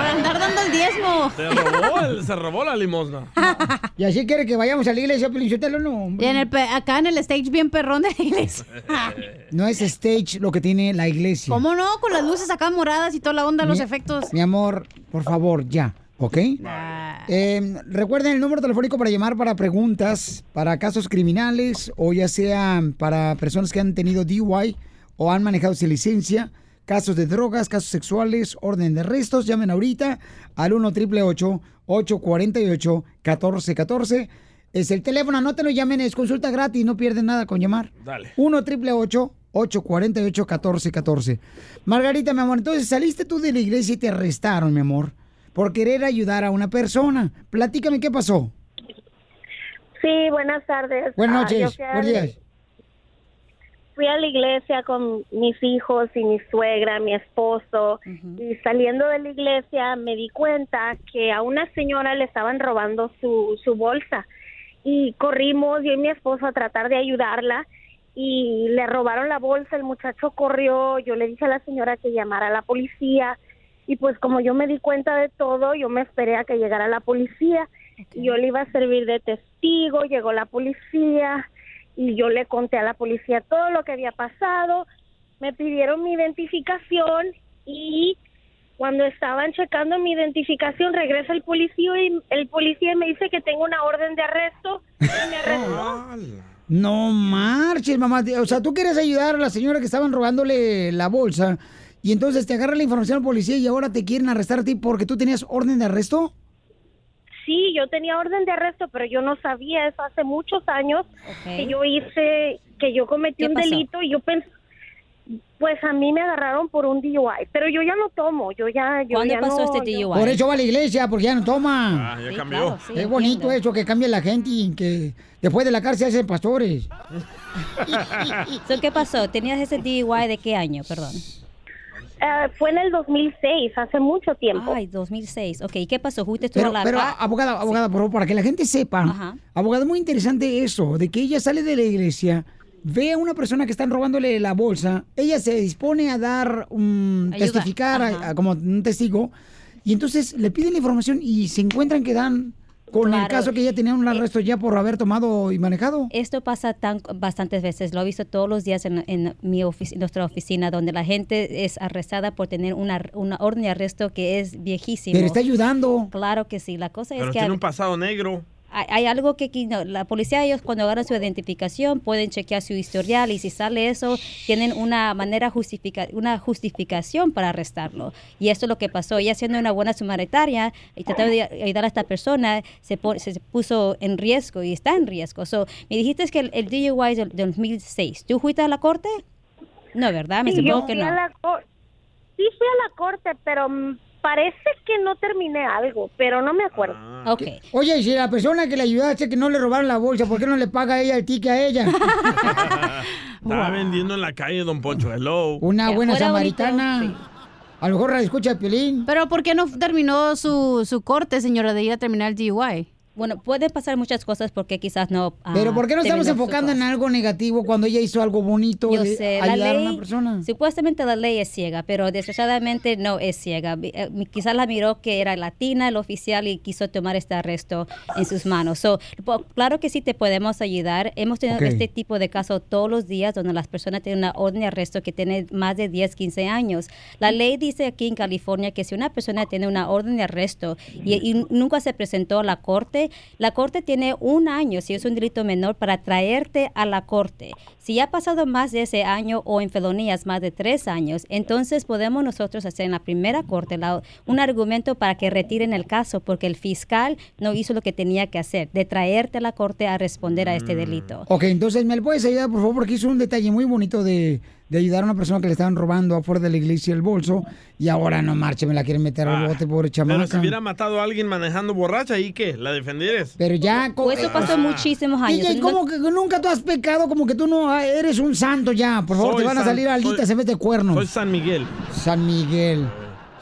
andar dando el diezmo. Se robó, el- se robó la limosna. Y así quiere que vayamos a la iglesia, Pelichotelo, no. hombre. Y en el pe- acá en el stage bien perrón de la iglesia. No es stage lo que tiene la iglesia. ¿Cómo no? Con las luces acá moradas y toda la onda, los efectos. Mi amor, por favor, ya, ¿ok? Eh, recuerden el número telefónico para llamar para preguntas, para casos criminales o ya sea para personas que han tenido DUI o han manejado sin licencia, casos de drogas, casos sexuales, orden de arrestos. Llamen ahorita al 1 888 848 1414 Es el teléfono, anótenlo, llamen, es consulta gratis, no pierden nada con llamar. Dale. 1 888 848 1414 Margarita, mi amor, entonces saliste tú de la iglesia y te arrestaron, mi amor, por querer ayudar a una persona. Platícame qué pasó. Sí, buenas tardes. Buenas Ah, noches, buenos días. Fui a la iglesia con mis hijos y mi suegra, mi esposo, y saliendo de la iglesia me di cuenta que a una señora le estaban robando su, su bolsa y corrimos yo y mi esposo a tratar de ayudarla y le robaron la bolsa, el muchacho corrió, yo le dije a la señora que llamara a la policía y pues como yo me di cuenta de todo, yo me esperé a que llegara la policía y yo le iba a servir de testigo, llegó la policía y yo le conté a la policía todo lo que había pasado, me pidieron mi identificación y cuando estaban checando mi identificación regresa el policía y el policía me dice que tengo una orden de arresto y me arrestó. No marches, mamá. O sea, tú quieres ayudar a la señora que estaban robándole la bolsa y entonces te agarra la información al policía y ahora te quieren arrestar a ti porque tú tenías orden de arresto. Sí, yo tenía orden de arresto, pero yo no sabía eso hace muchos años que yo hice, que yo cometí ¿Qué un pasó? delito y yo pensé, pues a mí me agarraron por un DUI, pero yo ya no tomo, yo ya, yo ¿Cuándo ya pasó no- este yo- DUI? Por eso va a la iglesia, porque ya no toma. Ah, ya Sí, cambió. claro, sí, es bonito eso, que cambie la gente y que después de la cárcel se hacen pastores. So, ¿Qué pasó? ¿Tenías ese DUI de qué año? Perdón. Eh, fue en el 2006, hace mucho tiempo. Ay, 2006. Ok, ¿y qué pasó? ¿Fuiste tú Pero, a la pero abogada, abogada, por favor, para que la gente sepa, Ajá. abogada, muy interesante eso, de que ella sale de la iglesia, ve a una persona que están robándole la bolsa, ella se dispone a dar, un Ayuda. testificar a- a- como un testigo, y entonces le piden la información y se encuentran que dan con el caso que ella tenía un arresto ya por haber tomado y manejado. Esto pasa tan bastantes veces. Lo he visto todos los días en, en mi ofici- nuestra oficina, donde la gente es arrestada por tener una, una orden de arresto que es viejísima. Pero está ayudando. Claro que sí. La cosa Pero es que tiene un pasado negro. Hay, hay algo que no, la policía ellos cuando agarran su identificación pueden chequear su historial y si sale eso tienen una manera justifica una justificación para arrestarlo y esto es lo que pasó ella siendo una buena humanitaria y tratando de ayudar a esta persona se, po- se puso en riesgo y está en riesgo so, me dijiste que el, el DUI es del, del 2006 ¿tú fuiste a la corte? no ¿verdad? me Sí, supongo que no la sí fui a la corte, pero mm, parece que no terminé algo, pero no me acuerdo. Ok. Oye, y si la persona que le ayudaste que no le robaron la bolsa, ¿por qué no le paga ella el ticket a ella? Estaba vendiendo en la calle, don Poncho. Hello. Una buena samaritana. bonito, A lo mejor la escucha el Piolín. Pero ¿por qué no terminó su, su corte, señora, de ir a terminar el DUI? Bueno, pueden pasar muchas cosas porque quizás no... ah, Pero ¿por qué no estamos enfocando en algo negativo cuando ella hizo algo bonito Yo de sé, la ayudar a ley, una persona? supuestamente la ley es ciega, pero desgraciadamente no es ciega. Eh, Quizás la miró que era latina el oficial y quiso tomar este arresto en sus manos. So, claro que sí te podemos ayudar. Hemos tenido este tipo de caso todos los días donde las personas tienen una orden de arresto que tiene más de 10, 15 años. La ley dice aquí en California que si una persona tiene una orden de arresto y, y nunca se presentó a la corte, la corte tiene un año, si es un delito menor, para traerte a la corte. Si ya ha pasado más de ese año o en felonías más de tres años, entonces podemos nosotros hacer en la primera corte la- un argumento para que retiren el caso porque el fiscal no hizo lo que tenía que hacer, de traerte a la corte a responder a este delito. Ok, entonces, ¿me puedes ayudar, por favor? Porque hizo un detalle muy bonito de, de ayudar a una persona que le estaban robando afuera de la iglesia el bolso y ahora no marche, me la quieren meter al bote, pobre Pero si chamaca. hubiera matado a alguien manejando borracha, ¿y qué? ¿La defendieres? Pero ya... Pues eso pasó Ah. muchísimos años. DJ, ¿cómo que nunca tú has pecado? Como que tú no ah, eres un santo ya. Por favor, Soy te van a salir alitas soy- en vez de cuernos. Soy San Miguel. San Miguel.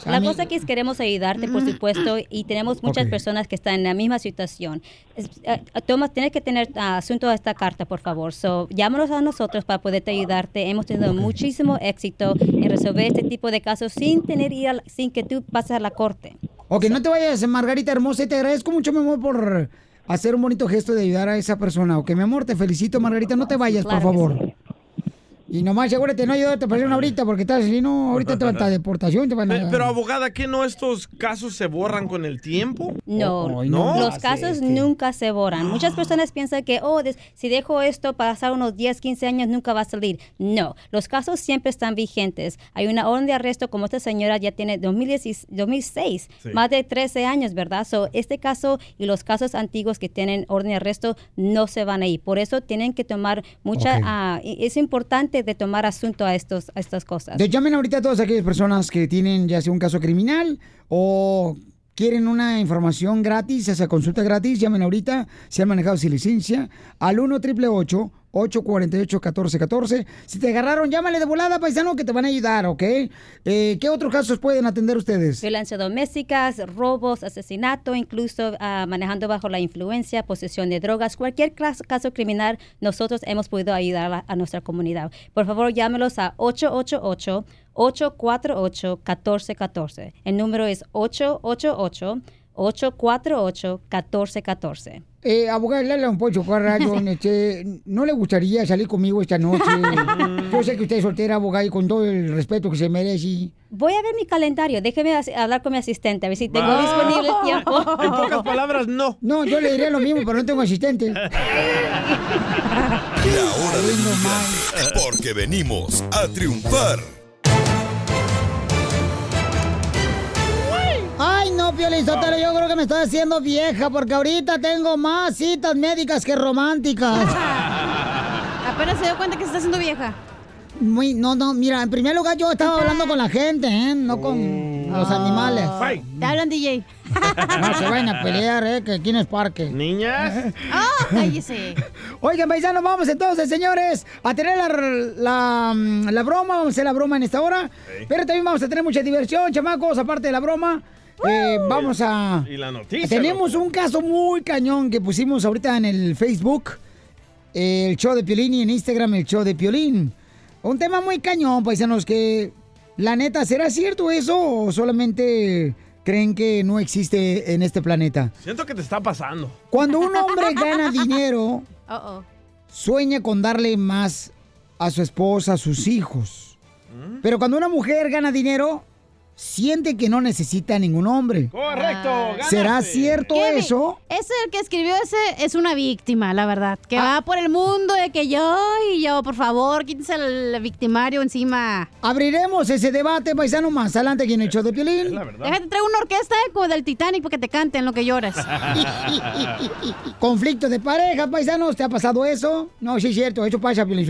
La cosa que es queremos ayudarte, por supuesto, y tenemos muchas personas que están en la misma situación. Es- eh, Tomás, tienes que tener ah, asunto a esta carta, por favor. So, llámanos a nosotros para poderte ayudarte. Hemos tenido muchísimo éxito en resolver este tipo de casos sin tener ir sin que tú pases a la corte. Ok, no te vayas, Margarita hermosa, y te agradezco mucho, mi amor, por hacer un bonito gesto de ayudar a esa persona. Ok, mi amor, te felicito, Margarita, no te vayas, Claro por favor. Y nomás asegúrate no ayudar a esta persona ahorita, porque estás, si no, ahorita te van a deportación, te van a... Pero, abogada, ¿qué no estos casos se borran con el tiempo? No, no. los casos nunca se borran. Muchas personas piensan que, oh, des- si dejo esto pasar unos 10, 15 años, nunca va a salir. No, los casos siempre están vigentes. Hay una orden de arresto, como esta señora ya tiene 2010 2006, Sí. más de 13 años, ¿verdad? So, este caso y los casos antiguos que tienen orden de arresto no se van a ir. Por eso tienen que tomar mucha, y es importante de tomar asunto a, estos, a estas cosas. Entonces, llamen ahorita a todas aquellas personas que tienen ya sea un caso criminal o quieren una información gratis, esa consulta gratis, llamen ahorita, se han manejado sin licencia, al 1 888 848 1414 Si te agarraron, llámale de volada, paisano, que te van a ayudar, ¿ok? Eh, ¿Qué otros casos pueden atender ustedes? Violencia doméstica, robos, asesinato, incluso ah, manejando bajo la influencia, posesión de drogas, cualquier caso criminal, nosotros hemos podido ayudar a nuestra comunidad. Por favor, llámelos a 888 848 1414 El número es 888 848 1414 Eh, abogado, le habla un Poncho Carrayo, este, ¿no le gustaría salir conmigo esta noche? Yo sé que usted es soltera, abogado, y con todo el respeto que se merece. Voy a ver mi calendario. Déjeme hablar con mi asistente, a ver si tengo Va. disponible el tiempo. En pocas palabras, no. No, yo le diría lo mismo, pero no tengo asistente. La hora del porque venimos a triunfar. Ay, no, Piolín Sotelo, yo creo que me estoy haciendo vieja porque ahorita tengo más citas médicas que románticas. Apenas se dio cuenta que se está haciendo vieja. Muy, no, no, mira, en primer lugar yo estaba hablando con la gente, ¿eh? No con los animales. Te hablan, DJ. No se vayan a pelear, ¿eh? Que aquí no es parque. Niñas. ¡Ah, cállese! Oigan, paisanos, vamos entonces, señores, a tener la, la, la broma, vamos a hacer la broma en esta hora. Pero también vamos a tener mucha diversión, chamacos, aparte de la broma. Eh, vamos a... Y la noticia. Tenemos un caso muy cañón que pusimos ahorita en el Facebook, el show de Piolín y en Instagram el show de Piolín. Un tema muy cañón, paisanos, que la neta, ¿será cierto eso o solamente creen que no existe en este planeta. Siento que te está pasando. Cuando un hombre gana dinero, sueña con darle más a su esposa, a sus hijos. Pero cuando una mujer gana dinero, siente que no necesita a ningún hombre. Correcto. ¿Será cierto Kevin, eso? Ese el que escribió ese es una víctima, la verdad. Que va por el mundo de que yo y yo, por favor, quítese el victimario encima. Abriremos ese debate, paisano, más adelante aquí en el show de Piolín. Déjate traer una orquesta eh, como del Titanic para que te canten lo que lloras. Conflicto de pareja, paisanos, ¿te ha pasado eso? No, sí es cierto, eso pasa, Piolín.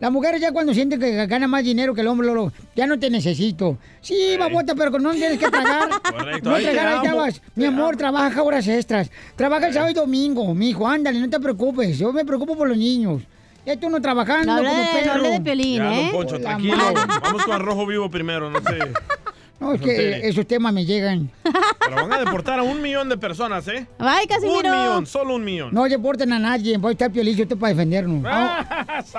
Las mujeres ya cuando sienten que gana más dinero que el hombre, lo- ya no te necesito. Sí, babota, pero no tienes que tragar. Correcto, No ahí te tragar, ahí te vas. Mi amor, trabaja horas extras. Trabaja el sábado y domingo, mi hijo, ándale, no te preocupes. Yo me preocupo por los niños. Ya tú no trabajando No como de- no de Piolín, Ya, ¿eh? don Poncho, tranquilo. Vamos con Arrojo Vivo primero, no sé. No, es que esos temas me llegan. Pero van a deportar a un millón de personas, ¿eh? Ay, Un millón, solo un millón. No deporten a nadie, voy a estar estoy para defendernos.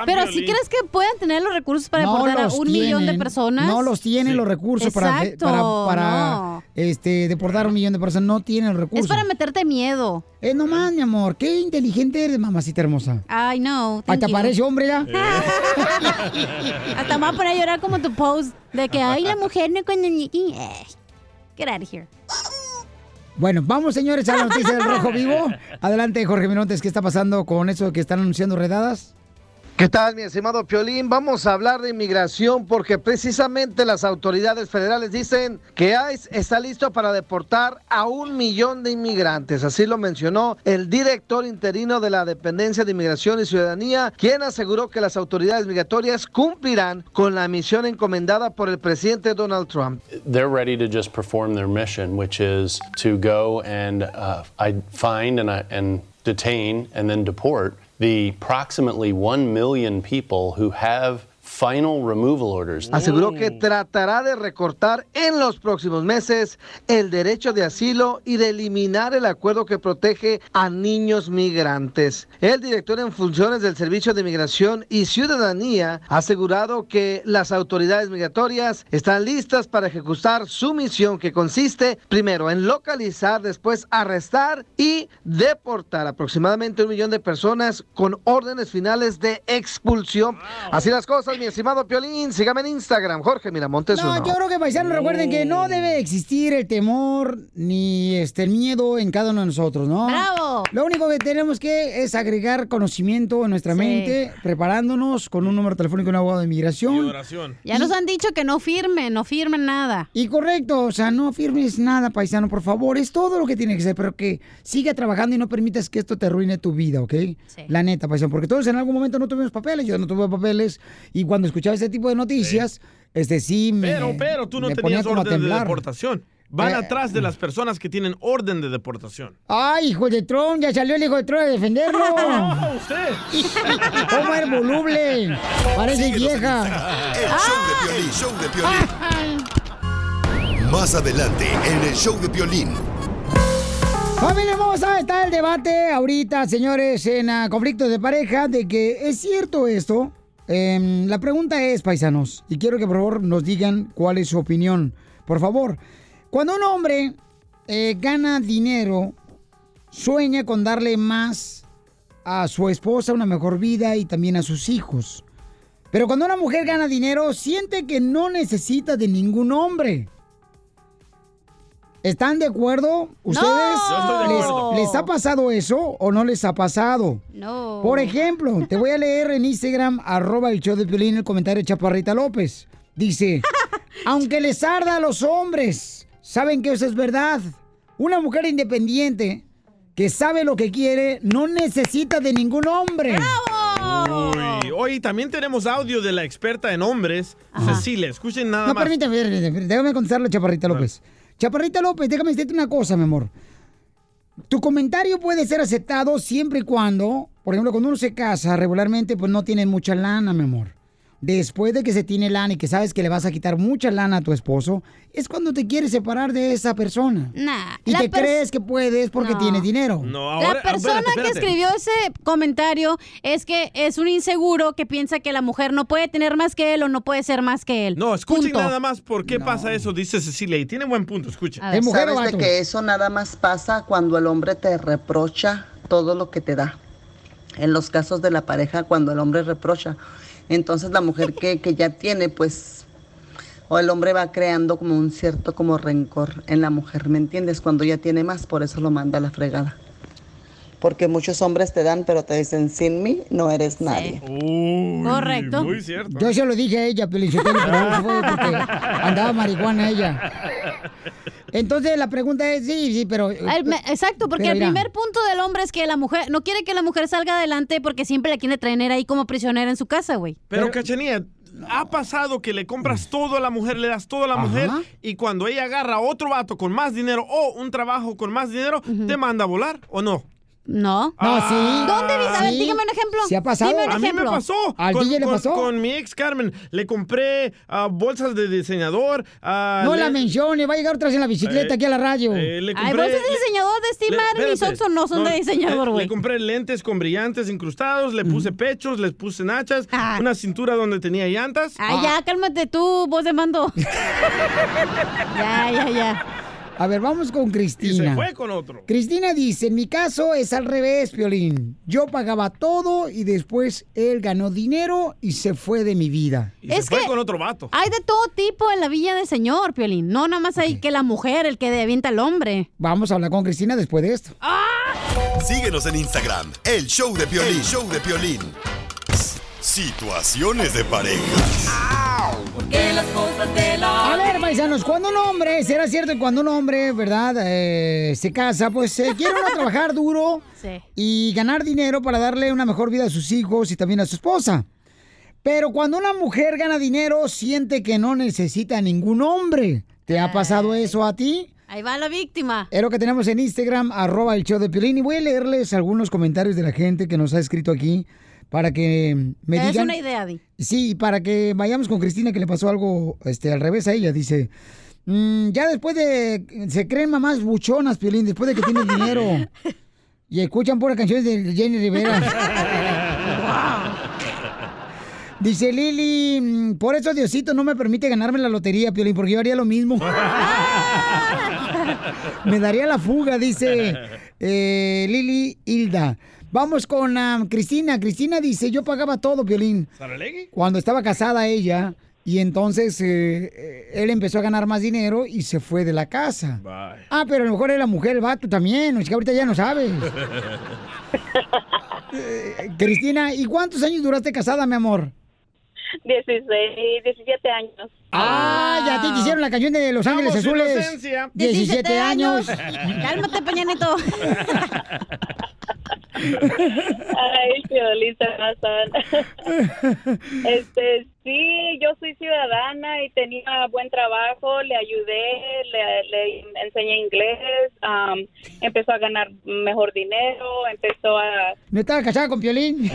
Pero si crees que pueden tener los recursos para No deportar a los un millón de tienen, personas. No los tienen los recursos para, Exacto, para, para, no. este, deportar a un millón de personas. No tienen los recursos. Es para meterte miedo. Es nomás, mi amor. Qué inteligente eres, mamacita hermosa. Ay, no. thank Hasta you. parece hombre ya. Hasta me voy a poner a llorar como tu post de que, ay, la mujer no con el... Eh, Get out of here. Bueno, vamos, señores, a la noticia del Rojo Vivo. Adelante, Jorge Minotes, ¿qué está pasando con eso que están anunciando redadas? ¿Qué tal, mi estimado Piolín? Vamos a hablar de inmigración porque precisamente las autoridades federales dicen que ICE está listo para deportar a un millón de inmigrantes. Así lo mencionó el director interino de la Dependencia de Inmigración y Ciudadanía, quien aseguró que las autoridades migratorias cumplirán con la misión encomendada por el presidente Donald Trump. they're ready to just perform their mission, which is to go and uh, find and, I, and detain and then deport the approximately 1 million people who have final removal orders. Aseguró que tratará de recortar en los próximos meses el derecho de asilo y de eliminar el acuerdo que protege a niños migrantes. El director en funciones del Servicio de Migración y Ciudadanía ha asegurado que las autoridades migratorias están listas para ejecutar su misión que consiste primero en localizar, después arrestar y deportar aproximadamente un millón de personas con órdenes finales de expulsión. Así las cosas, mi estimado Piolín. Sígame en Instagram, Jorge Miramontes No, uno. yo creo que paisanos recuerden que no debe existir el temor ni este el miedo en cada uno de nosotros, ¿no? ¡Bravo! Lo único que tenemos que es agregar conocimiento en nuestra Sí. mente, preparándonos con un número telefónico de un abogado de inmigración. Ya nos han dicho que no firmen, no firmen nada. Y correcto, o sea, no firmes nada, paisano, por favor. Es todo lo que tiene que ser, pero que siga trabajando y no permitas que esto te arruine tu vida, ¿ok? La neta, paisano, porque todos en algún momento no tuvimos papeles, yo no tuve papeles, y cuando escuchaba ese tipo de noticias, este sí me. Pero, pero tú no tenías orden de deportación. Van Eh, atrás de las personas que tienen orden de deportación. Ay, hijo de Tron, ya salió el hijo de Tron a defenderlo. No, usted. ¿Cómo es voluble? Parece Síguenos vieja. El show de Piolín, show de Piolín. Más adelante en el show de Piolín. Familia hermosa, está el debate ahorita, señores, en ah, conflictos de pareja, de que es cierto esto. Em, la pregunta es, paisanos, y quiero que por favor nos digan cuál es su opinión. Por favor, cuando un hombre eh, gana dinero, sueña con darle más a su esposa, una mejor vida y también a sus hijos. Pero cuando una mujer gana dinero, siente que no necesita de ningún hombre. ¿Están de acuerdo ustedes? Yo estoy de ¿Les, acuerdo. les ha pasado eso o no les ha pasado? No. Por ejemplo, te voy a leer en Instagram, arroba el show de Piolín, el comentario de Chaparrita López. Dice, aunque les arda a los hombres, saben que eso es verdad. Una mujer independiente que sabe lo que quiere no necesita de ningún hombre. Uy, hoy también tenemos audio de la experta en hombres, Cecilia. Escuchen nada No, más. déjame contestarle a Chaparrita López. Chaparrita López, déjame decirte una cosa, mi amor. Tu comentario puede ser aceptado siempre y cuando, por ejemplo, cuando uno se casa regularmente, pues no tiene mucha lana, mi amor. Después de que se tiene lana y que sabes que le vas a quitar mucha lana a tu esposo, es cuando te quieres separar de esa persona. Nah. Y te crees que puedes porque No. tienes dinero. la persona que escribió ese comentario es que es un inseguro que piensa que la mujer no puede tener más que él o no puede ser más que él. No, escuchen Punto. nada más por qué pasa eso, dice Cecilia. Y tiene buen punto, escuchen. Sabes de que eso nada más pasa cuando el hombre te reprocha todo lo que te da. En los casos de la pareja, cuando el hombre reprocha. Entonces la mujer que, que ya tiene, pues, o el hombre va creando como un cierto como rencor en la mujer, ¿me entiendes? Cuando ya tiene más, por eso lo manda a la fregada. Porque muchos hombres te dan, pero te dicen, sin mí no eres nadie. Correcto. Muy cierto. Yo se lo dije a ella, Pelichotelo, pero no fue porque andaba marihuana ella. Entonces la pregunta es, sí, sí, pero... El me- exacto, porque Pero el mira, primer punto del hombre es que la mujer no quiere que la mujer salga adelante porque siempre la quiere tener ahí como prisionera en su casa, güey. Pero, Cachanía, ha pasado que le compras todo a la mujer, le das todo a la mujer, y cuando ella agarra otro vato con más dinero o un trabajo con más dinero, ¿te manda a volar o no? No. No, sí. ¿Dónde viste? A ver, Sí. dígame un ejemplo. Sí ha pasado. Dime un A mí me ejemplo. pasó. ¿Al con, DJ le con- pasó? con mi ex Carmen. Le compré ah, bolsas de diseñador. ah, No le- la mencione, va a llegar otra vez en la bicicleta Eh, aquí a la radio. eh, le Ay, compré- bolsas de diseñador de Steve Madden y espérate. Soxon no son de diseñador, eh, güey. Le compré lentes con brillantes incrustados, le puse pechos, les puse nachas, una cintura donde tenía llantas. Ay, Ah, ya, cálmate tú, voz de mando. ya, ya, ya. A ver, vamos con Y Cristina. se fue con otro. Cristina dice, en mi caso es al revés, Piolín. Yo pagaba todo y después él ganó dinero y se fue de mi vida. Y se fue con otro vato. Hay de todo tipo en la villa del señor, Piolín. No, nada más hay que la mujer, el que avienta al hombre. Vamos a hablar con Cristina después de esto. Síguenos en Instagram, el show de Piolín, show de Piolín. Situaciones de pareja. Porque las cosas de la paisanos, cuando un hombre, será cierto que cuando un hombre, ¿verdad? eh, se casa, pues se quiere uno trabajar duro Sí. y ganar dinero para darle una mejor vida a sus hijos y también a su esposa. Pero cuando una mujer gana dinero, siente que no necesita ningún hombre. ¿Te ha pasado eso a ti? Ahí va la víctima. Es lo que tenemos en Instagram, arroba el show de Piolín. Y voy a leerles algunos comentarios de la gente que nos ha escrito aquí para que me Es digan... una idea, Di. Sí, para que vayamos con Cristina, que le pasó algo este, al revés a ella. Dice, "Mm, ya después de... Se creen mamás buchonas, Piolín, después de que tienen dinero. y escuchan puras canciones de Jenny Rivera. Dice Lili, "Mm, por eso Diosito no me permite ganarme la lotería, Piolín, porque yo haría lo mismo. me daría la fuga, dice eh, Lili Hilda. Vamos con Cristina. Cristina dice, yo pagaba todo. ¿Saralegui? Cuando estaba casada ella, y entonces eh, eh, él empezó a ganar más dinero y se fue de la casa. Ah, pero a lo mejor era la mujer, el vato también, es que ahorita ya no sabes. Eh, Cristina, ¿y cuántos años duraste casada, mi amor? 16, 17 años. Ah, ya te hicieron la canción de Los Ángeles Azules. inocencia. 17 años. Cálmate, Peñanito. Ay, Piolín, se pasan. Este, sí, yo soy ciudadana y tenía buen trabajo, le ayudé, le, le enseñé inglés, am, empezó a ganar mejor dinero, empezó a... ¿No estaba casada con Piolín?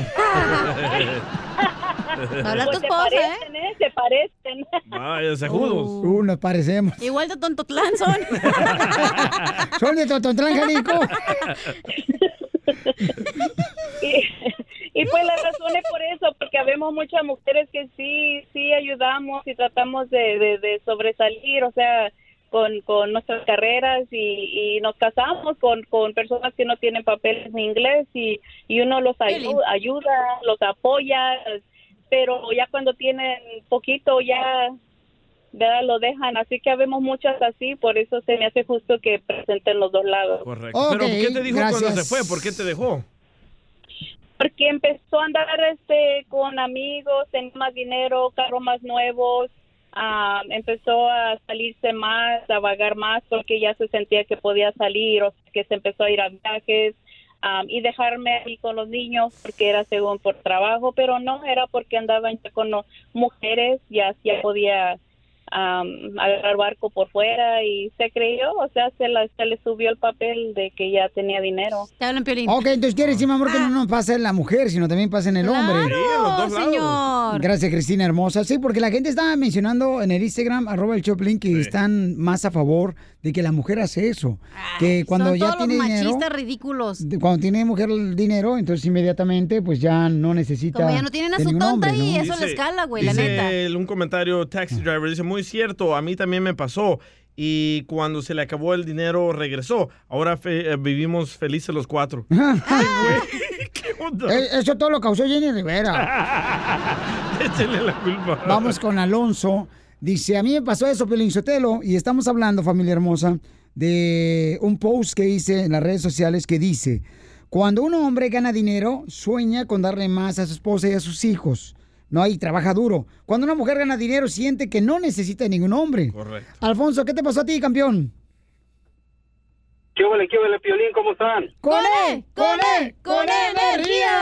Habla tu Pues se esposa, parecen, ¿eh? Se parecen. Vaya, sejudos. Uh, nos parecemos. Igual de tontotlán son. Son de Tototlán, Jalisco. y, y pues la razón es por eso, porque habemos muchas mujeres que sí, sí ayudamos y tratamos de, de, de sobresalir, o sea, con, con nuestras carreras y, y nos casamos con, con personas que no tienen papeles en inglés y, y uno los ayu- ayuda, los apoya, pero ya cuando tienen poquito ya ¿verdad? lo dejan, así que habemos muchas así, por eso se me hace justo que presenten los dos lados. Correcto. Pero ¿qué te dijo cuando se fue? ¿Por qué te dejó? porque empezó a andar este con amigos, tenía más dinero, carros más nuevos, ah, empezó a salirse más, a vagar más porque ya se sentía que podía salir, o sea, que se empezó a ir a viajes ah, y dejarme ahí con los niños porque era según por trabajo, pero no era porque andaban ya con mujeres, ya ya podía am, agarrar barco por fuera y se creyó, o sea, se, la- se le subió el papel de que ya tenía dinero. Te hablan, Piolín. Ok, entonces quiere decir, mi amor, que no nos pasa en la mujer, sino también pasa en el hombre. Sí, los dos lados. señor. Gracias, Cristina hermosa. Sí, porque la gente estaba mencionando en el Instagram, arroba el Choplin, que están más a favor de que la mujer hace eso. Que cuando Son ya todos tiene los dinero, machistas ridículos. de- cuando tiene mujer el dinero, entonces inmediatamente pues ya no necesita Como ya no tienen a su tonta hombre, y ¿no? eso les cala, güey, la dice neta. el- un comentario taxi driver dice muy cierto a mí también me pasó y cuando se le acabó el dinero regresó ahora fe- eh, vivimos felices los cuatro Eh, Eso todo lo causó Jenny Rivera. échenle la culpa Vamos con Alonso. Dice, a mí me pasó eso, Pelín Sotelo, y estamos hablando, familia hermosa, de un post que hice en las redes sociales que dice, cuando un hombre gana dinero, sueña con darle más a su esposa y a sus hijos. No, y trabaja duro. Cuando una mujer gana dinero, siente que no necesita de ningún hombre. Correcto. Alfonso, ¿qué te pasó a ti, campeón? ¿Qué huele, qué huele, Piolín? ¿Cómo están? ¡Con él! ¡Con él! ¡Con energía!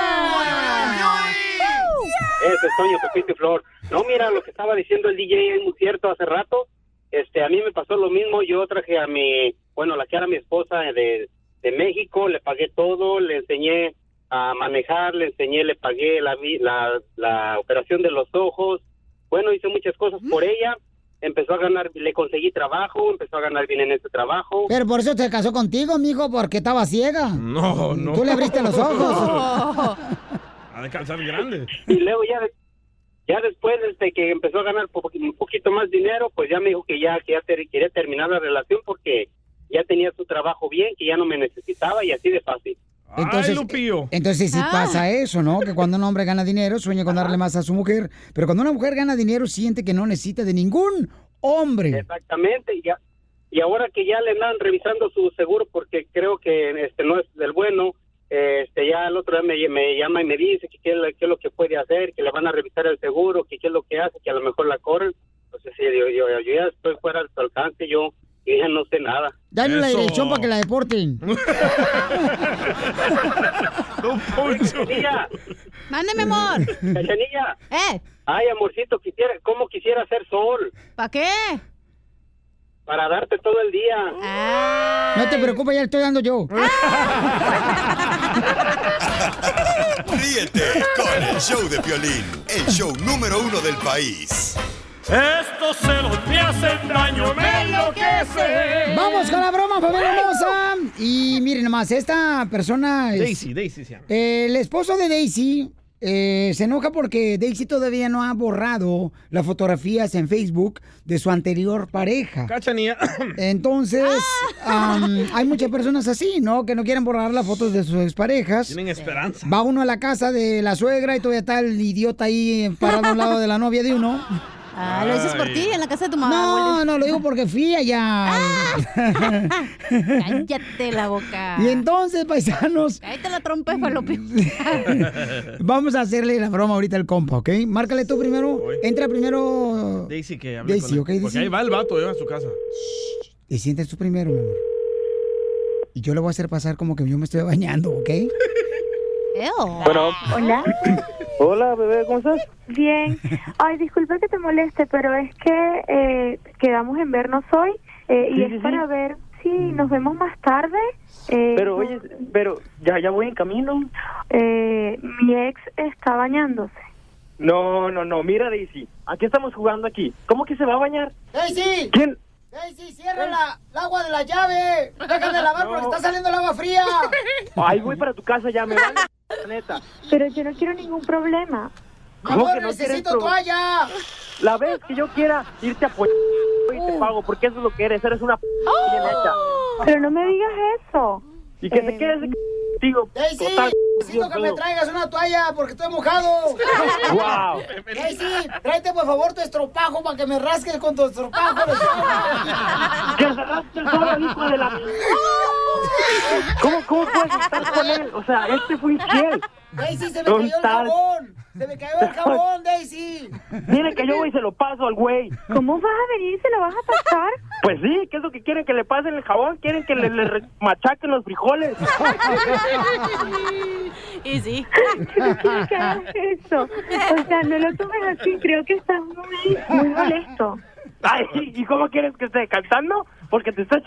Ese es Toño, Pepito y Flor. No, mira, lo que estaba diciendo el DJ es muy cierto hace rato. Este, a mí me pasó lo mismo. Yo traje a mi, bueno, la que era mi esposa de, de México, le pagué todo, le enseñé a manejar, le enseñé, le pagué la, vi- la, la operación de los ojos. Bueno, hice muchas cosas por ella. Empezó a ganar, le conseguí trabajo, empezó a ganar bien en ese trabajo. Pero por eso se casó contigo, mijo, porque estaba ciega. no no Tú le abriste los ojos. ha de calzar grande y luego ya ya después este que empezó a ganar po- un poquito más dinero pues ya me dijo que ya que ya ter- quería terminar la relación porque ya tenía su trabajo bien que ya no me necesitaba y así de fácil Entonces, entonces sí Ah. pasa eso, ¿no? Que cuando un hombre gana dinero, sueña con darle más a su mujer. Pero cuando una mujer gana dinero, siente que no necesita de ningún hombre. exactamente y ya y ahora que ya le andan revisando su seguro porque creo que este no es del bueno este ya el otro día me, me llama y me dice que qué, es lo- qué es lo que puede hacer que le van a revisar el seguro que qué es lo que hace que a lo mejor la corren entonces sí yo, yo, yo ya estoy fuera de su alcance yo, ya no sé nada Dale la dirección para que la deporten. Cachanilla, Mande, mi amor. Cachanilla. ¿Eh? Ay, amorcito, quisiera, ¿cómo quisiera hacer sol? ¿Para qué? Para darte todo el día. No te preocupes, ya le estoy dando yo. Ríete con el show de Piolín, el show número uno del país. Estos celos me hacen daño, me enloquece. Vamos con la broma, familia hermosa. Y miren nomás, esta persona... es- Daisy Daisy se llama El esposo de Daisy eh, se enoja porque Daisy todavía no ha borrado las fotografías en Facebook de su anterior pareja. Cachanía. Entonces, am, hay muchas personas así, ¿no? Que no quieren borrar las fotos de sus exparejas. tienen esperanza Va uno a la casa de la suegra y todavía está el idiota ahí parado a un lado de la novia de uno. Ah, lo dices por ti, en la casa de tu mamá. No, no, lo digo porque fui allá. Cállate la boca. y entonces, paisanos, Cállate la trompa falopio. vamos a hacerle la broma ahorita al compa, ¿ok? Márcale tú primero. Entra primero. Daisy que hable Daisy, con ok, Porque Daisy. ahí va el vato, eh, a su casa. Te sientes tú primero, mi amor. Y yo le voy a hacer pasar como que yo me estoy bañando, ¿ok? Bueno. Hola. Hola, bebé, ¿cómo estás? Bien. Ay, disculpa que te moleste, pero es que eh, quedamos en vernos hoy eh, y Sí, es sí, sí. para ver si nos vemos más tarde. Eh, Pero, oye, pero ya, ya voy en camino. eh, mi ex está bañándose. No, no, no, mira, Daisy, ¿a qué estamos jugando aquí? ¿Cómo que se va a bañar? ¡Daisy! ¿Quién? ¡Daisy, cierra la, el agua de la llave! ¡Deja de lavar porque está saliendo el agua fría! Ahí voy para tu casa, ya me van la neta. Pero yo no quiero ningún problema. ¿Cómo Amor, que no necesito toalla! La vez que yo quiera irte a apoyar y te pago, porque eso es lo que eres, eres una p bien hecha. Pero no me digas eso. Y que te quedes de contigo. ¡Daisy! Total, Necesito Dios que me traigas una toalla porque estoy mojado. Guau. Daisy, tráete por favor tu estropajo para que me rasques con tu estropajo. Que se rasque el solo, hijo de la... ¿Cómo, ¿Cómo puedes estar con él? O sea, este fue infiel. Daisy, se me ¿Dónde cayó el jabón. Se me cayó el jabón, Daisy. Dile que yo voy y se lo paso al güey. ¿Cómo vas a venir y se lo vas a pasar? Pues sí, ¿qué es lo que quieren? ¿Que le pasen el jabón? ¿Quieren que le, le machaquen los frijoles? y sí. Quiero que hagas eso. O sea, no lo tomes así. Creo que estás muy, muy molesto. Ay, ¿y cómo quieres que esté cantando? Porque te estás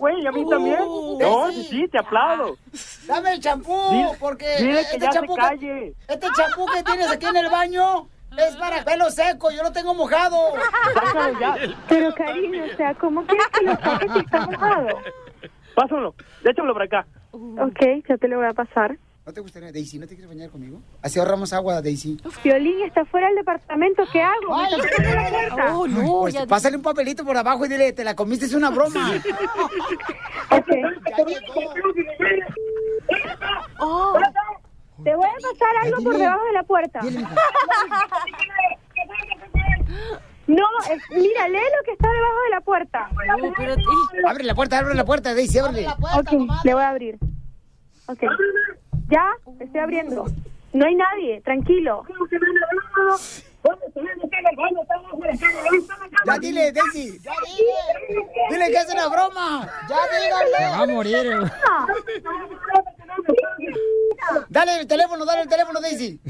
güey, a mí también. No, sí, sí, te aplaudo. Dame el champú, porque dile este que ya se champú calle. este champú que tienes aquí en el baño es para pelo seco, yo lo tengo mojado. Pero cariño, o sea, ¿cómo quieres que lo saques si está mojado? Pásalo, échamelo para acá. Ok, ya te lo voy a pasar. ¿No te gustaría, Daisy, no te quieres bañar conmigo? Así ahorramos agua, Daisy. Violín está fuera del departamento, ¿qué hago? Me está tocando la puerta. Pues, pásale un papelito por abajo y dile, te la comiste, es una broma. Oh. Te voy a pasar algo por debajo de la puerta. No, es- mira, lee lo que está debajo de la puerta. Abre la puerta, abre la puerta, Daisy, ábrele. Ok, le voy a abrir. Ok. Ya, estoy abriendo. No hay nadie, tranquilo. Ya dile, Daisy. Ya dile. Dile que es una broma. Ya dígale. Se va a morir. eh. Dale el teléfono, dale el teléfono, Daisy.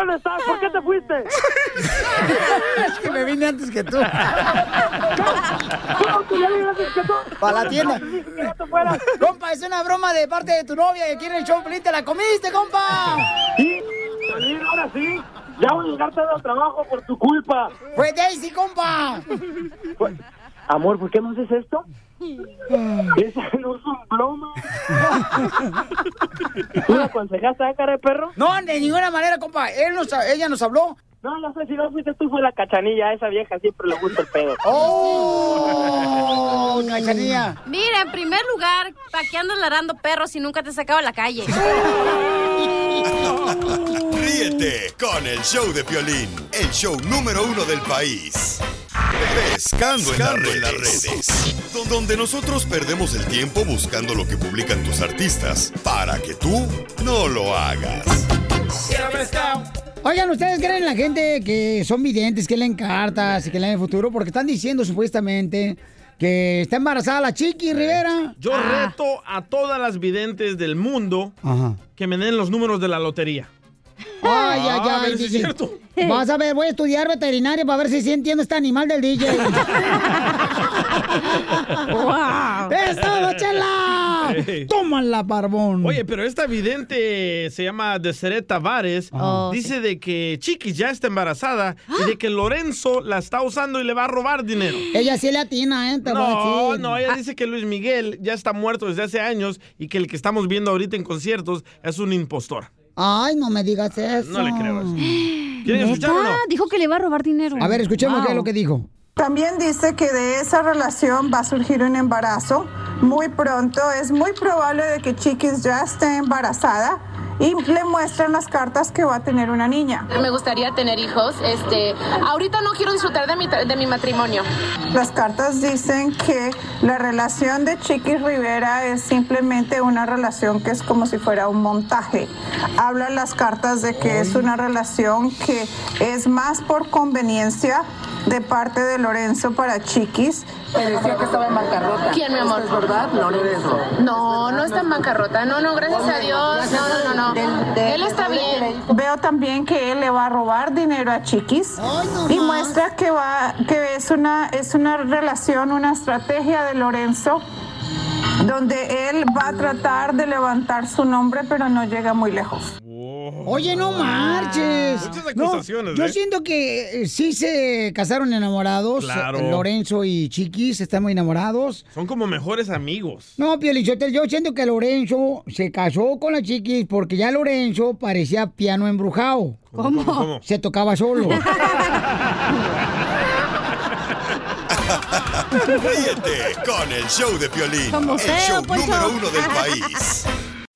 ¿Dónde estás? ¿Por qué te fuiste? es que me vine antes que tú. Para la tienda. Compa, es una broma de parte de tu novia y en el show, te la comiste, compa. Sí, ahora sí. Ya voy a llegar tarde al trabajo por tu culpa. Fue Daisy, compa. Amor, ¿por qué no haces esto? Esa no es un broma. ¿Tú la aconsejaste a cara de perro? No, de ninguna manera, compa. Él nos, ella nos habló. No, ya sé, si no fuiste tú, fue la cachanilla. A esa vieja siempre le gusta el pedo. ¡Oh! Cachanilla. Mira, en primer lugar, ¿para qué andas ladrando perros si nunca te sacaba a la calle? Ríete con el show de Piolín, el show número uno del país. Pescando, en, las redes, Don- donde nosotros perdemos el tiempo buscando lo que publican tus artistas para que tú no lo hagas. Oigan, ¿ustedes creen en la gente que son videntes, que leen cartas y que leen el futuro? Porque están diciendo supuestamente que está embarazada la Chiqui Rivera. Yo reto a todas las videntes del mundo Ajá. que me den los números de la lotería. Ay, ay, Ah, a ay. ver si es DJ. cierto. Vas a ver, voy a estudiar veterinaria para ver si sí entiendo este animal del DJ. Wow. ¡Es todo, chela! Ey. ¡Tómala, barbón! Oye, pero esta vidente se llama Deseret Tavares. Oh, dice de que Chiquis ya está embarazada y de que Lorenzo la está usando y le va a robar dinero. Ella sí le atina, ¿eh? Te No, no, ella dice que Luis Miguel ya está muerto desde hace años y que el que estamos viendo ahorita en conciertos es un impostor. Ay, no me digas eso. No le creo eso. ¿Quieren escuchar o no? Dijo que le va a robar dinero. A ver, escuchemos Wow. qué es lo que dijo. También dice que de esa relación va a surgir un embarazo muy pronto. Es muy probable de que Chiquis ya esté embarazada y le muestran las cartas que va a tener una niña. Me gustaría tener hijos. Este, ahorita no quiero disfrutar de mi, de mi matrimonio. Las cartas dicen que la relación de Chiquis Rivera es simplemente una relación que es como si fuera un montaje. Hablan las cartas de que es una relación que es más por conveniencia de parte de Lorenzo para Chiquis. Me decía que estaba en bancarrota. ¿Quién, mi amor? ¿Es verdad, Lorenzo? No, no está en bancarrota. No, no, gracias a Dios. No, no, no, no. Él está bien. Veo también que él le va a robar dinero a Chiquis y muestra que va que es una es una relación, una estrategia de Lorenzo donde él va a tratar de levantar su nombre pero no llega muy lejos. Oye, no marches. Muchas No, acusaciones, yo ¿eh? siento que eh, sí se casaron enamorados. Claro. Lorenzo y Chiquis están muy enamorados. Son como mejores amigos. No, Pielichotel, yo siento que Lorenzo se casó con la Chiquis porque ya Lorenzo parecía piano embrujado. ¿Cómo, cómo, cómo? Se tocaba solo. Ríete con el show de Piolín, Como el sea, show número uno del país.